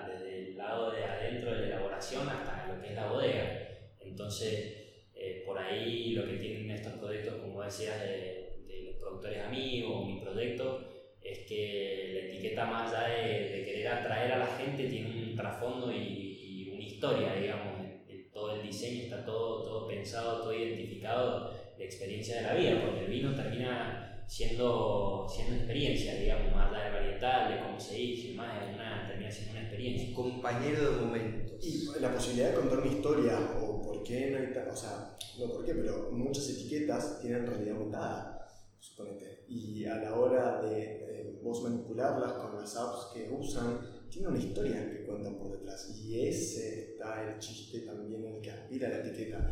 desde el, lado de adentro de la elaboración hasta lo que es la bodega. Entonces, eh, por ahí lo que tienen estos proyectos, como decías, de, los productores amigos o mi proyecto, es que la etiqueta más allá de, querer atraer a la gente tiene un trasfondo y, una historia, digamos, todo el diseño está todo, todo pensado, todo identificado de experiencia de la vida, porque el vino termina siendo, siendo experiencia, digamos, más allá de varietal, de cómo se hizo y más, es una, termina siendo una experiencia. compañero de momentos. Y la posibilidad de contar una historia, o por qué no hay o sea, no por qué, pero muchas etiquetas tienen realidad aumentada, suponete. Y a la hora de, de vos manipularlas con las apps que usan, tiene una historia que cuentan por detrás. Y ese está el chiste también en el que aspira la etiqueta.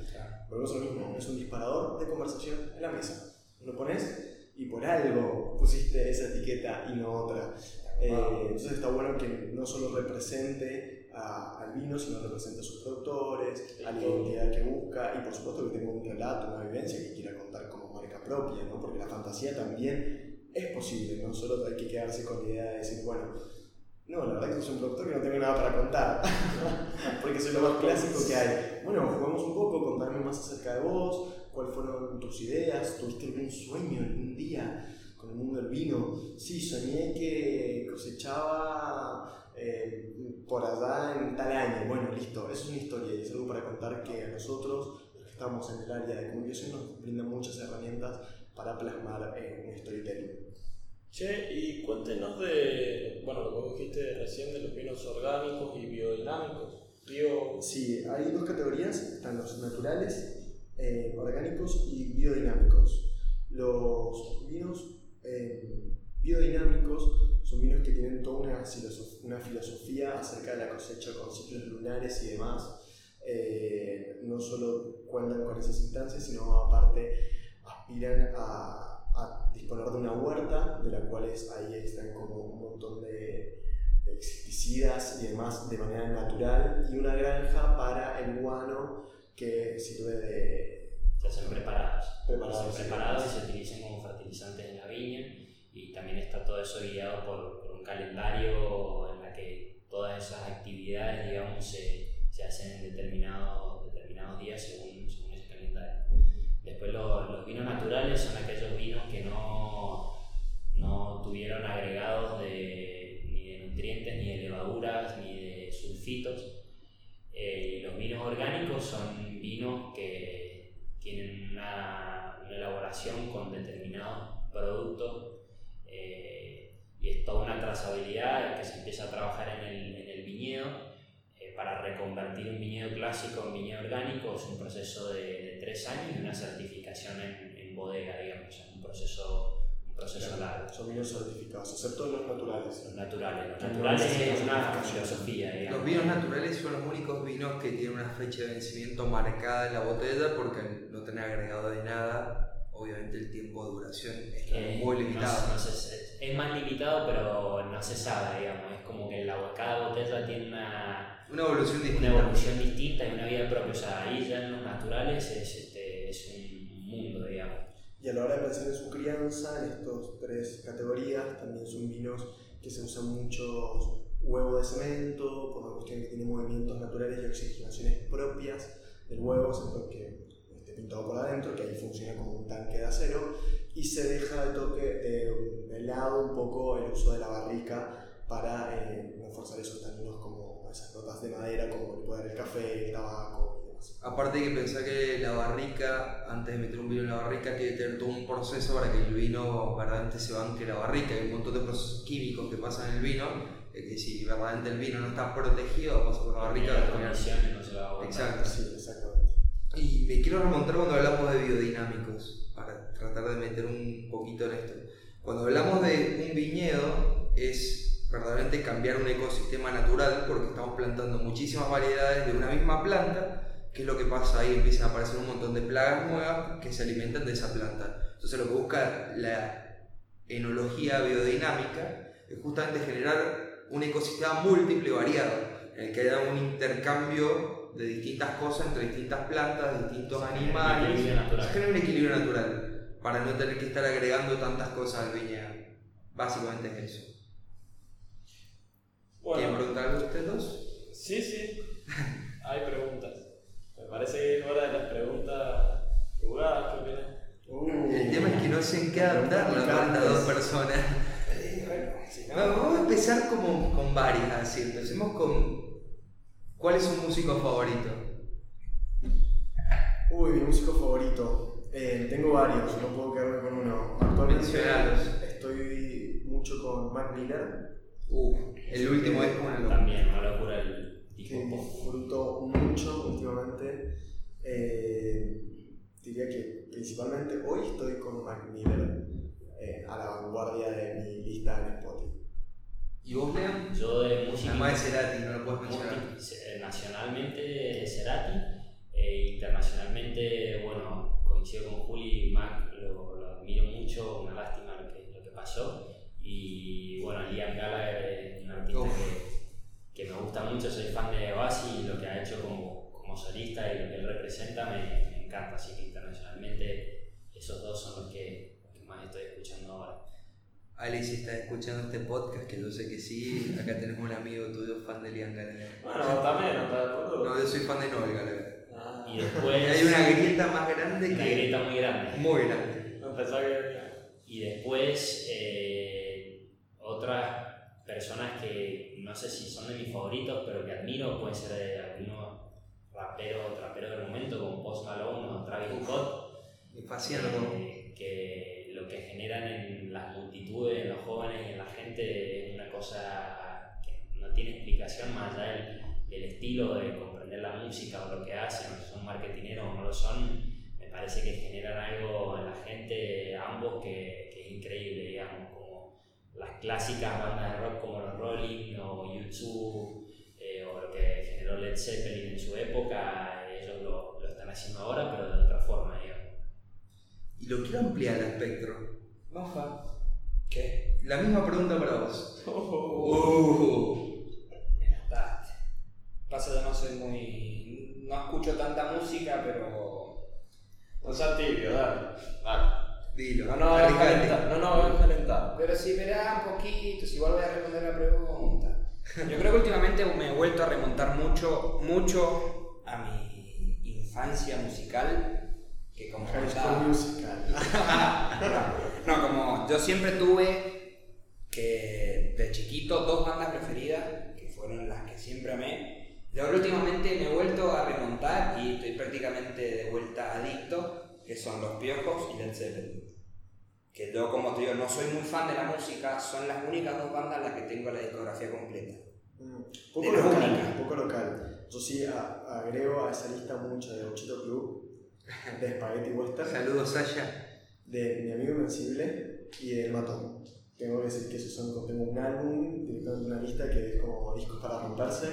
Volvemos a lo mismo, es un disparador de conversación en la mesa. Lo pones y por algo pusiste esa etiqueta y no otra. Eh, entonces está bueno que no solo represente a- al vino, sino represente a sus productores, a la identidad que busca y por supuesto que tenga un relato, una vivencia que quiera contar como marca propia, ¿no? porque la fantasía también es posible, no solo hay que quedarse con la idea de decir, bueno, no, la verdad que soy un productor que no tengo nada para contar, porque soy lo más clásico que hay. Bueno, jugamos un poco, contame más acerca de vos, cuáles fueron tus ideas, tuviste algún sueño algún día con el mundo del vino. Sí, soñé que cosechaba eh, por allá en tal año. Bueno, listo, eso es una historia y es algo para contar que a nosotros, los que estamos en el área de comunicación, nos brindan muchas herramientas para plasmar eh, un storytelling. Che, y cuéntenos de, bueno, lo que vos dijiste recién de los vinos orgánicos y biodinámicos. Bio, Sí, hay dos categorías, están los naturales, eh, orgánicos y biodinámicos. Los vinos eh, biodinámicos son vinos que tienen toda una, filosof- una filosofía acerca de la cosecha con ciclos lunares y demás. Eh, no solo cuentan con esas instancias, sino aparte aspiran a, a disponer de una huerta, de la cual es- ahí están como un montón de, de insecticidas y demás de manera natural, y una granja para el guano que sirve de Se hacen preparados. Preparados, Se preparados y se utilizan como fertilizantes en la viña y también está todo eso guiado por, por un calendario en la que todas esas actividades, digamos, se, se hacen en determinados, determinados días según. Después lo- los vinos naturales son aquellos vinos que no, no tuvieron agregados de, ni de nutrientes, ni de levaduras, ni de sulfitos. Eh, los vinos orgánicos son vinos que tienen una, una elaboración con determinados productos eh, y es toda una trazabilidad que se empieza a trabajar en el, en el viñedo eh, para reconvertir un viñedo clásico en viñedo orgánico es un proceso de tres años y una certificación en, en bodega, digamos, un proceso, un proceso largo. Son vinos certificados, excepto los naturales. Los naturales, los no naturales es una filosofía, digamos. Los vinos naturales son los únicos vinos que tienen una fecha de vencimiento marcada en la botella porque no tienen agregado de nada. Obviamente el tiempo de duración es Eh, muy no limitado. no se- es más limitado, pero no se sabe, digamos. Es como que la, cada botella tiene una, Una evolución una distinta. evolución distinta y una vida propia. O sea, ahí ya en los naturales es, este, es un mundo, digamos. Y a la hora de pensar en su crianza, en estas tres categorías, también son vinos que se usan muchos huevo de cemento, por una cuestión que tiene movimientos naturales y oxigenaciones propias del huevo, excepto que esté pintado por adentro, que ahí funciona como un tanque de acero, y se deja de toque de, de lado un poco el uso de la barrica para eh, no forzar esos taninos como esas notas de madera, como el poder el café, el tabaco y demás. Aparte hay que pensar que la barrica, antes de meter un vino en la barrica, tiene que tener todo un proceso para que el vino verdaderamente se banque la barrica. Hay un montón de procesos químicos que pasan en el vino, que si verdaderamente el vino no está protegido, pasa por la barrica, va a las terminar- condiciones no se va a. Exacto. Sí, exactamente. Y me quiero remontar cuando hablamos de biodinámicos, para tratar de meter un poquito en esto. Cuando hablamos de un viñedo, es verdaderamente cambiar un ecosistema natural, porque estamos plantando muchísimas variedades de una misma planta. ¿Qué es lo que pasa ahí? Empiezan a aparecer un montón de plagas nuevas que se alimentan de esa planta. Entonces, lo que busca la enología biodinámica es justamente generar un ecosistema múltiple y variado, en el que haya un intercambio de distintas cosas entre distintas plantas, distintos animales. Se genera un equilibrio natural para no tener que estar agregando tantas cosas al viñedo. Básicamente es eso. ¿Quieren Bueno, preguntar algo ustedes dos? sí, sí. Hay preguntas. Me parece que es hora de las preguntas jugadas. ¿Qué opinas? Uh, El tema es que no sé en qué adaptarla para estas dos personas. Eh, bueno, si no- Vamos vamos a empezar como con varias, así. Empecemos con. ¿Cuál es su músico favorito? Uy, mi músico favorito. Eh, tengo varios, no puedo quedarme con uno. Actualmente estoy mucho con Mac Miller, Uf, el último es una locura. También, una locura el que disco pop. disfruto mucho últimamente. Eh, diría que principalmente hoy estoy con Mac Miller eh, a la vanguardia de mi lista en Spotify. ¿Y vos, Leon? Yo de música. Además de Cerati, no lo puedes mencionar. Se- Nacionalmente Cerati, e internacionalmente, bueno, coincido con Juli, Mac lo, lo admiro mucho, una lástima lo que, lo que pasó. Y bueno, Liam Gallagher es un artista que, que me gusta mucho, soy fan de Oasis y lo que ha hecho como, como solista y lo que él representa me, me encanta. Así que internacionalmente esos dos son los que, los que más estoy escuchando ahora. Ali, si estás escuchando este podcast, que yo sé que sí, acá tenemos un amigo tuyo fan de Liam Gallagher. Bueno, también, ¿no estás de acuerdo? No, yo soy fan de Noel Gallagher. Ah, Y después. Hay una grieta más grande una que. grieta muy grande. Muy grande. no pensaba que. Y después eh, otras personas que no sé si son de mis favoritos, pero que admiro, pueden ser de algunos raperos o traperos del momento, como Post Malone o Travis Scott, eh, que lo que generan en las multitudes, en los jóvenes y en la gente es una cosa que no tiene explicación más allá del, del estilo de comprender la música o lo que hacen, o si son marketineros o no lo son, me parece que generan algo en la gente, ambos, que, que es increíble, digamos, las clásicas bandas de rock como los Rolling o U2 eh, o lo que generó Led Zeppelin en su época, ellos lo, lo están haciendo ahora, pero de otra forma, digamos. Y lo quiero ampliar el espectro. Mofa, ¿Qué? la misma pregunta para vos. Oh, Uh, Me mataste. Pasa yo no soy muy. No escucho tanta música, pero. no seas tibio, dale. Dale. dilo. No, no. No, no, calentar. Pero si verá un poquito, si igual voy a responder la pregunta. Yo creo que últimamente me he vuelto a remontar mucho, mucho a mi infancia musical. Que como contaba- Musical. no, no, como yo siempre tuve que de chiquito dos bandas preferidas, que fueron las que siempre amé. Y ahora últimamente me he vuelto a remontar y estoy prácticamente de vuelta adicto que son Los Piojos y Led Zeppelin. Que yo, como te digo, no soy muy fan de la música, son las únicas dos bandas en las que tengo la discografía completa. Mm, poco De local, únicas. poco local. Yo sí a- agrego a esa lista mucho de Ochito Club, de Spaghetti Western, Saludos, Sasha. de Mi Amigo Invencible y de El Matón. Tengo que decir que esos son, tengo un álbum, directamente una lista que es como discos para romperse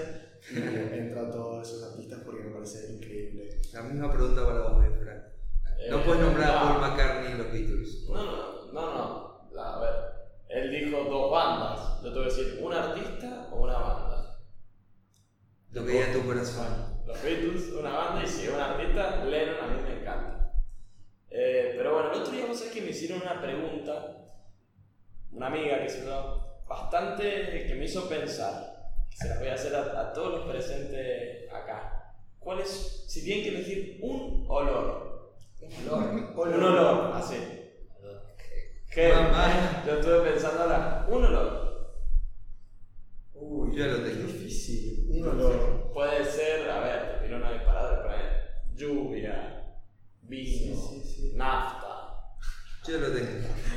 y entra todos esos artistas porque me parece increíble. La misma pregunta para vos, Efra. No puedes nombrar a. Paul McCartney en los Beatles. No, no, no, no. A ver, él dijo dos bandas. Yo te voy a decir, ¿un artista o una banda? Lo que diga tu corazón. Los Beatles, una banda, y si es un artista, Lennon a mí me encanta. Eh, pero bueno, el otro día vos sabés que me hicieron una pregunta, una amiga que se yo, bastante que me hizo pensar. Se las voy a hacer a, a todos los presentes acá. ¿Cuál es, si tienen que elegir un olor? Un olor. Un olor, así. ¿Qué? Mamá. Yo estuve pensando ahora, un olor. Uy, Yo lo tengo. difícil. Un olor. Puede ser, a ver, te tiro una disparada, pero es lluvia, vino, Sí, sí, sí. nafta, Yo lo tengo.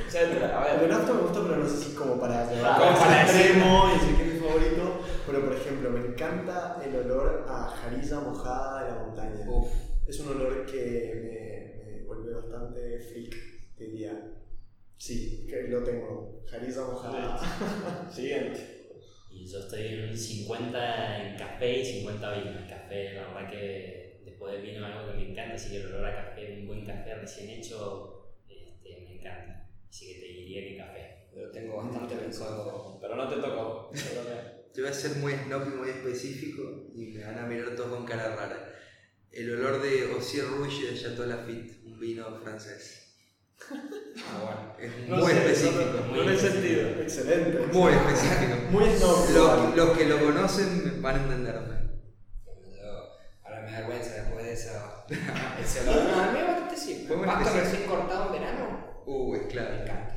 etcétera. A El de ver, nafta me gusta, pero no sé si como para llevar para extremo y decir que es mi favorito. Pero por ejemplo, me encanta el olor a jarilla mojada de la montaña. Uf. Es un olor que me, vuelve bastante freak, diría. Sí, que lo tengo. Jarilla mojada. siguiente. Y yo estoy en un 50 en café y 50 vino. El café, la verdad que después del vino es algo que me encanta, así que el olor a café, un buen café recién hecho, este, me encanta. Así que te diría que café. Lo tengo bastante pensado. Pero no te tocó. yo voy a ser muy snob y muy específico y me van a mirar todos con cara rara. El olor de Osier Rouge de Chateau Lafite, un vino francés. Ah, bueno. Es No muy sé, específico. No, no sentido. Excelente. Muy específico. Muy snob. Los, los que lo conocen van a entenderme. Yo- ahora me da vergüenza después de eso. Ese olor. No, a mí es bastante simple. Fue muy Pasto recién cortado en verano. Uh, es Me encanta.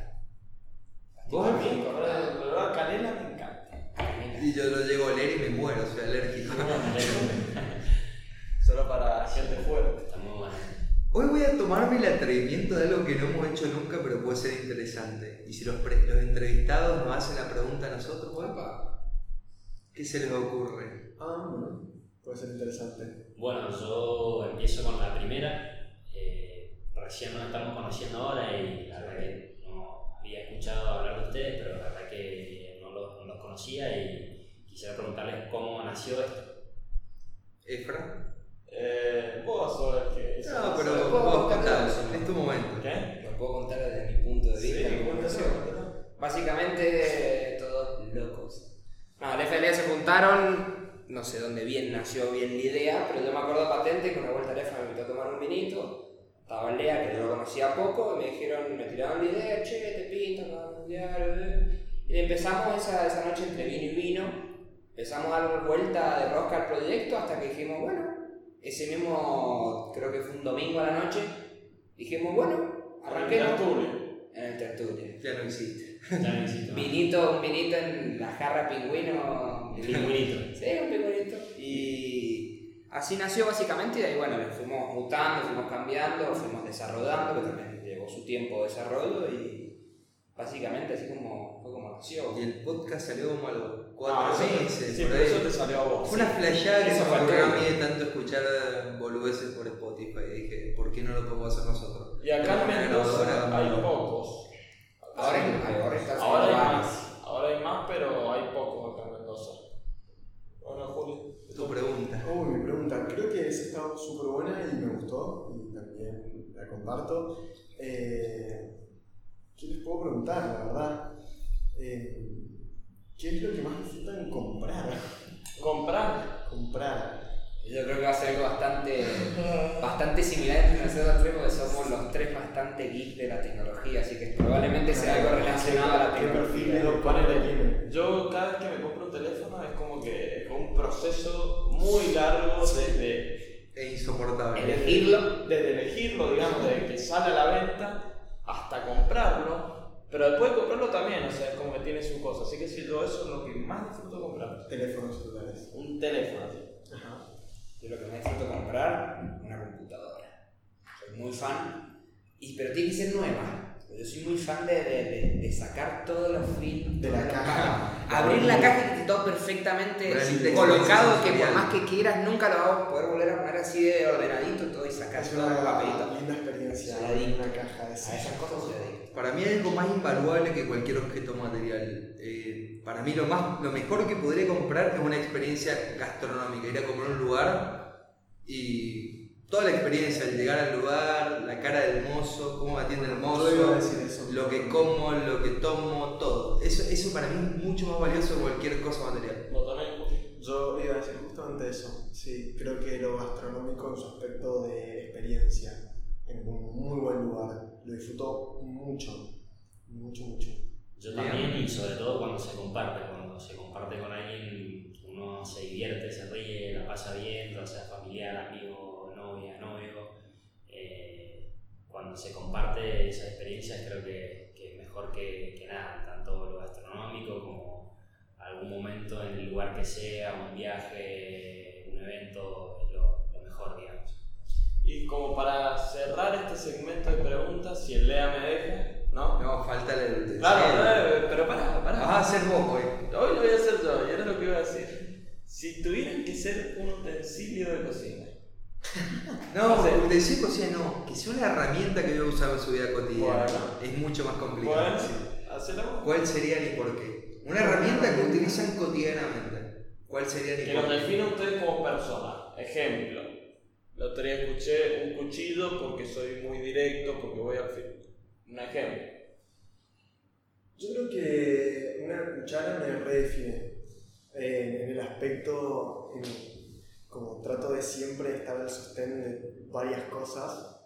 ¿Vos? A mí, el olor a canela me encanta. Y yo lo llego a oler y me muero, soy alérgico. Solo para gente fuerte. Estamos bueno. Hoy voy a tomarme el atrevimiento de algo que no hemos hecho nunca, pero puede ser interesante. Y si los, pre- los entrevistados nos hacen la pregunta a nosotros, bueno, ¿qué se les ocurre? Ah. Puede ser interesante. Bueno, yo empiezo con la primera. Eh, recién nos estamos conociendo ahora y la verdad que no había escuchado hablar de ustedes, pero la verdad que no los, no los conocía y quisiera preguntarles cómo nació esto. ¿Efra? Eh, vos sos el que No, pero puedo vos contar ¿no? es tu momento. ¿Qué? Lo puedo contar desde mi punto de Sí, vista. cómo cuéntalo. Básicamente, todos locos. No, el FLA se juntaron, no sé dónde bien nació bien la idea, pero yo me acuerdo patente que una vuelta Lefa me invitó a tomar un vinito. Estaba Lea, que yo lo conocía poco, y me dijeron, me tiraron la idea, che, te pinto, mundial, eh". Y empezamos esa, esa noche entre vino y vino. Empezamos a dar vuelta de rosca al proyecto hasta que dijimos, bueno, ese mismo, creo que fue un domingo a la noche, dijimos, bueno, arranquemos. En el tertulio. Ya no existe. Ya. Vinito, un vinito en la jarra pingüino. Pingüinito. Sí, un pingüinito. Y así nació básicamente y ahí bueno, fuimos mutando, fuimos cambiando, fuimos desarrollando, que también llevó su tiempo de desarrollo y básicamente así como fue como nació. Y el podcast salió como a los cuatro Ah, sí, meses. sí, por pero ahí. eso te salió a vos. Fue una flasheada que se ocurrió a mí de tanto escuchar boludeces por Spotify. Y dije, ¿por qué no lo podemos hacer nosotros? Y acá en Mendoza hay pocos. Ahora, hay- ahora está Ahora hay haciendo más. Ahora hay más, pero hay pocos acá en Mendoza. Bueno, Juli. Tu pregunta. Uy, mi pregunta. Creo que esa está súper buena y me gustó y también la comparto. Eh, ¿Qué les puedo preguntar, la verdad? Eh, ¿Qué es lo que más disfrutan comprar? Comprar. Comprar. Yo creo que va a ser algo bastante, bastante similar entre nosotros tres porque somos los tres bastante geeks de la tecnología, así que probablemente sea algo relacionado a la ¿Qué perfil de tecnología. Yo cada vez que me compro un teléfono es como que es un proceso muy largo desde, Es insoportable. Elegirlo. desde elegirlo, digamos, desde que sale a la venta hasta comprarlo. Pero después de comprarlo también, o sea, es como que tiene su cosa. Así que si yo eso es lo que más disfruto comprar. Teléfonos celulares. Un teléfono. Ajá. Yo lo que más disfruto comprar, una computadora. Soy muy fan y, pero tiene que ser nueva. Yo soy muy fan de, de, de, sacar todos los films De la caja. Abrir la caja y que esté todo perfectamente colocado, que por más que quieras nunca lo vas a poder volver a poner así de ordenadito todo y sacar todo el papelito. una linda experiencia adicto. una caja de A esas cosas soy adicto. Para mí es algo más invaluable que cualquier objeto material. Eh, para mí lo, más, lo mejor que podría comprar es una experiencia gastronómica, ir a comer a un lugar y toda la experiencia, el llegar al lugar, la cara del mozo, cómo me atiende el mozo, lo que como, lo que tomo, todo. Eso, eso para mí es mucho más valioso que cualquier cosa material. Yo iba a decir justamente eso. Sí, creo que lo gastronómico en su aspecto de experiencia, en un muy buen lugar, lo disfruto mucho, mucho, mucho. Yo también, y sobre todo cuando se comparte, cuando se comparte con alguien, uno se divierte, se ríe, la pasa bien, ya sea familiar, amigo. Eh, cuando se comparte esas experiencias creo que, que es mejor que, que nada, tanto lo gastronómico como algún momento en el lugar que sea, un viaje, un evento, es lo, lo mejor, digamos. Y como para cerrar este segmento de preguntas, si el Lea me deja, ¿no? No, falta el utensilio. Claro, eh, pero pará, pará. Vas a hacer vos hoy. Hoy lo voy a hacer yo, y era lo que iba a decir. Si tuvieran que ser un utensilio de cocina, No, de cocina no, que sea una herramienta que yo usaba en su vida cotidiana. Bueno. Es mucho más complicado. bueno, sí. ¿Cuál serían y por qué? Una herramienta que utilizan cotidianamente. ¿Cuál serían y Que por los qué? define ustedes como persona. Ejemplo, el otro día escuché un cuchillo porque soy muy directo, porque voy al fin. Un ejemplo. Yo creo que una cuchara me redefine eh, en el aspecto, en- como trato de siempre estar al sostén de varias cosas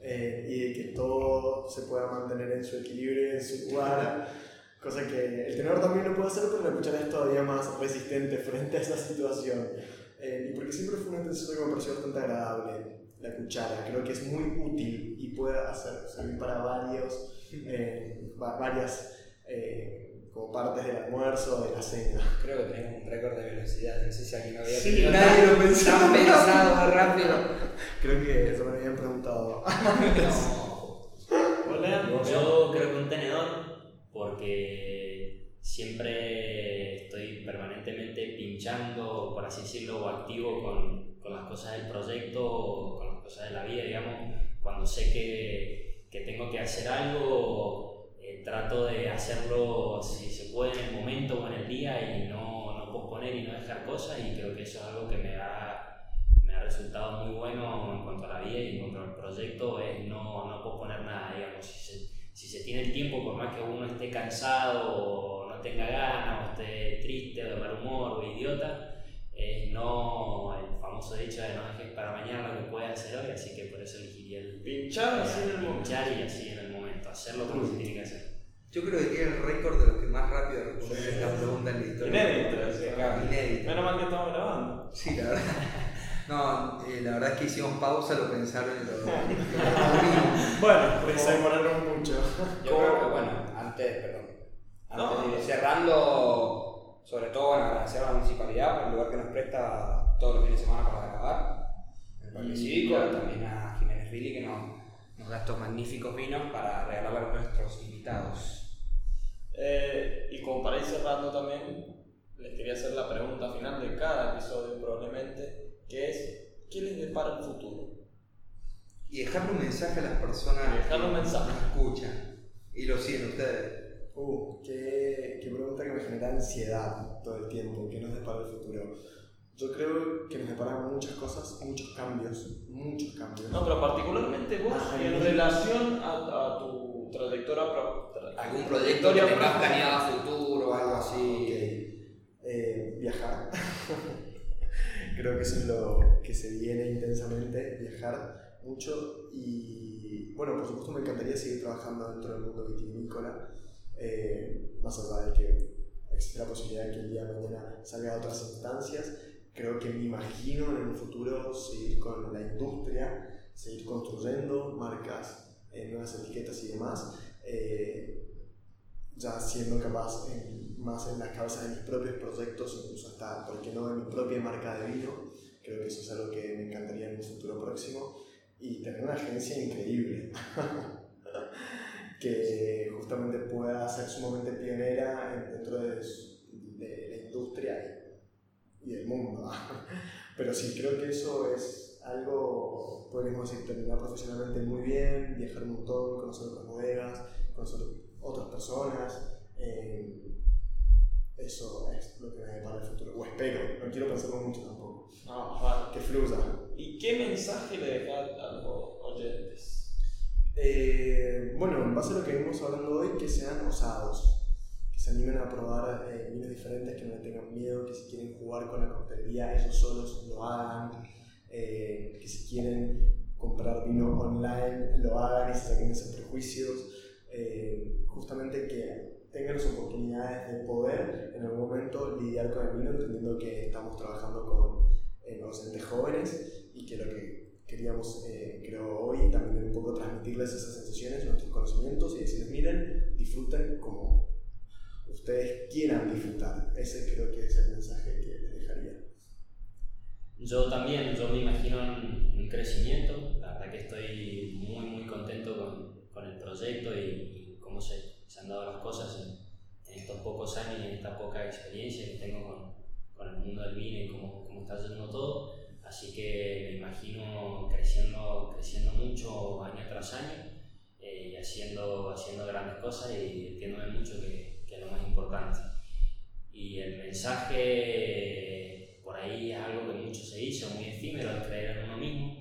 eh, y de que todo se pueda mantener en su equilibrio, en su lugar, cosa que el tenedor también lo puede hacer, pero la cuchara es todavía más resistente frente a esa situación. Eh, y porque siempre fue un utensilio que me pareció bastante agradable, la cuchara, creo que es muy útil y puede hacer, servir para varios, eh, va- varias eh, como partes del almuerzo, de la cena. Creo que tenemos un récord de velocidad. No sé si alguien había Sí, nadie lo pensaba. tan pensado rápido. Creo que eso me habían preguntado. ¿Vos, Lea? Yo creo que un tenedor, porque siempre estoy permanentemente pinchando, por así decirlo, o activo con, con las cosas del proyecto, o con las cosas de la vida, digamos, cuando sé que, que tengo que hacer algo, trato de hacerlo si se puede en el momento o en el día y no, no posponer y no dejar cosas y creo que eso es algo que me ha, me ha resultado muy bueno en cuanto a la vida y en cuanto al proyecto, es no, no posponer nada, digamos, si se, si se tiene el tiempo, por más que uno esté cansado o no tenga ganas o esté triste o de mal humor o idiota, es no, el famoso dicho de no dejes para mañana lo que puedes hacer hoy, así que por eso elegiría el Pinchar así en el momento. pinchar y así en el momento, hacerlo como se tiene que hacer. Yo creo que tiene el récord de los que más rápido responden esta pregunta en la historia. Inédito, sí, acá. Inédito. Menos mal que estamos grabando. Sí, la verdad. No, eh, la verdad es que hicimos pausa, lo pensaron y lo. Bueno, Pues se demoraron mucho. Yo creo que, bueno, antes, perdón, antes No. de ir cerrando, sobre todo, bueno, agradecer a la municipalidad por el lugar que nos presta todos los fines de semana para grabar, el Parque Y- Cívico, también a Jiménez Billy que nos, nos da estos magníficos vinos para regalarle a nuestros invitados. Eh, y como para ir cerrando también, les quería hacer la pregunta final de cada episodio probablemente, que es, ¿qué les depara el futuro? Y dejarle un mensaje a las personas Y dejarle un que mensaje. nos escuchan y lo siguen ustedes. Uh, qué, qué pregunta que me genera ansiedad todo el tiempo. ¿Qué nos depara el futuro? Yo creo que nos deparan muchas cosas, muchos cambios, muchos cambios. No, pero particularmente vos, Ah, en relación a, a tu trayectoria... pro- tra- ¿Algún proyecto que tengas planeado a futuro o algo así? Ok. Eh, viajar. Creo que eso es lo que se viene intensamente, viajar mucho y bueno, por supuesto me encantaría seguir trabajando dentro del mundo vitivinícola, eh, más allá de que existe la posibilidad de que el día de mañana salga a otras instancias. Creo que me imagino en un futuro seguir con la industria, seguir construyendo marcas, eh, nuevas etiquetas y demás. eh, ya siendo capaz en- más en las cabezas de mis propios proyectos, incluso hasta, ¿por qué no?, de mi propia marca de vino. Creo que eso es algo que me encantaría en un futuro próximo. y tener una agencia increíble. que justamente pueda ser sumamente pionera dentro de, de la industria y, del mundo. Pero sí, creo que eso es algo, podríamos decir, terminar profesionalmente muy bien, viajar un montón, conocer otras bodegas, conocer otras personas. Eh, eso es lo que me depara el futuro. O espero, no quiero pensarlo mucho tampoco. No, Que fluya. ¿Y qué mensaje le dejas a los oyentes? Eh, bueno, en base a lo que venimos hablando hoy, que sean osados, que se animen a probar eh, vinos diferentes, que no le tengan miedo, que si quieren jugar con la coctelería ellos solos lo hagan, eh, que si quieren comprar vino online lo hagan y se saquen esos prejuicios, justamente que tengan las oportunidades de poder en algún momento lidiar con el vino, entendiendo que estamos trabajando con docentes jóvenes y que lo que queríamos, eh, creo, hoy también un poco transmitirles esas sensaciones, nuestros conocimientos y decirles, miren, disfruten como ustedes quieran disfrutar. Ese creo que es el mensaje que les dejaría. Yo también, yo me imagino en un crecimiento, la verdad que estoy muy, muy contento con, con el proyecto y, cómo se, se, han dado las cosas en, estos pocos años y en esta poca experiencia que tengo con, con el mundo del vino y cómo, cómo está yendo todo Así que me imagino creciendo, creciendo mucho año tras año eh, y haciendo, haciendo grandes cosas y entiéndome mucho que, que, es lo más importante. Y el mensaje ahí es algo que mucho se hizo, muy efímero, el creer en uno mismo.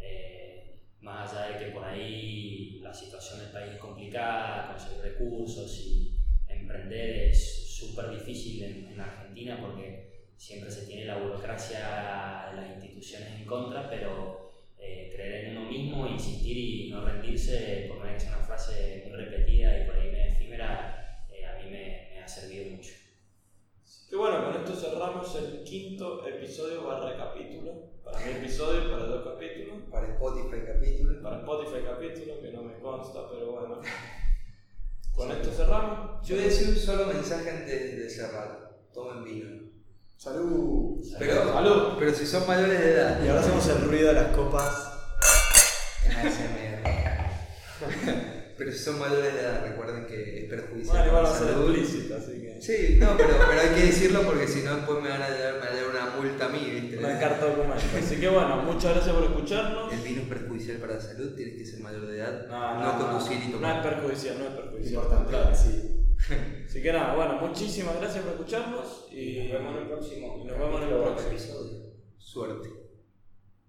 Eh, más allá de que por ahí la situación del país es complicada, conseguir recursos y emprender es súper difícil en, en Argentina porque siempre se tiene la burocracia de las instituciones en contra, pero eh, creer en uno mismo, insistir y no rendirse, por es una frase muy repetida y por ahí me efímera, eh, a mí me, me, ha servido mucho. Y bueno, con esto cerramos el quinto episodio barra capítulo. Para mi episodio, para dos capítulos. Para Spotify capítulo. Para Spotify capítulo, que no me consta, pero bueno. Con esto cerramos. Yo voy a decir un solo mensaje antes de cerrar. Tomen vino. Salud. Pero, Salud. pero si son mayores de edad. Y ahora hacemos el ruido de las copas. pero si son mayores de edad, recuerden que es perjudicial. Bueno, igual va a ser explícito, así que. Sí, no, pero, pero hay que decirlo porque si no, después me van a a una multa a mí, ¿viste? Una carta documento. Así que bueno, muchas gracias por escucharnos. El vino es perjudicial para la salud, tienes que ser mayor de edad. No, no, conducir y tomar. No es perjudicial, no es perjudicial. Importante, claro. sí. Así que nada, bueno, muchísimas gracias por escucharnos y nos vemos en el próximo, nos vemos en el próximo episodio. Suerte.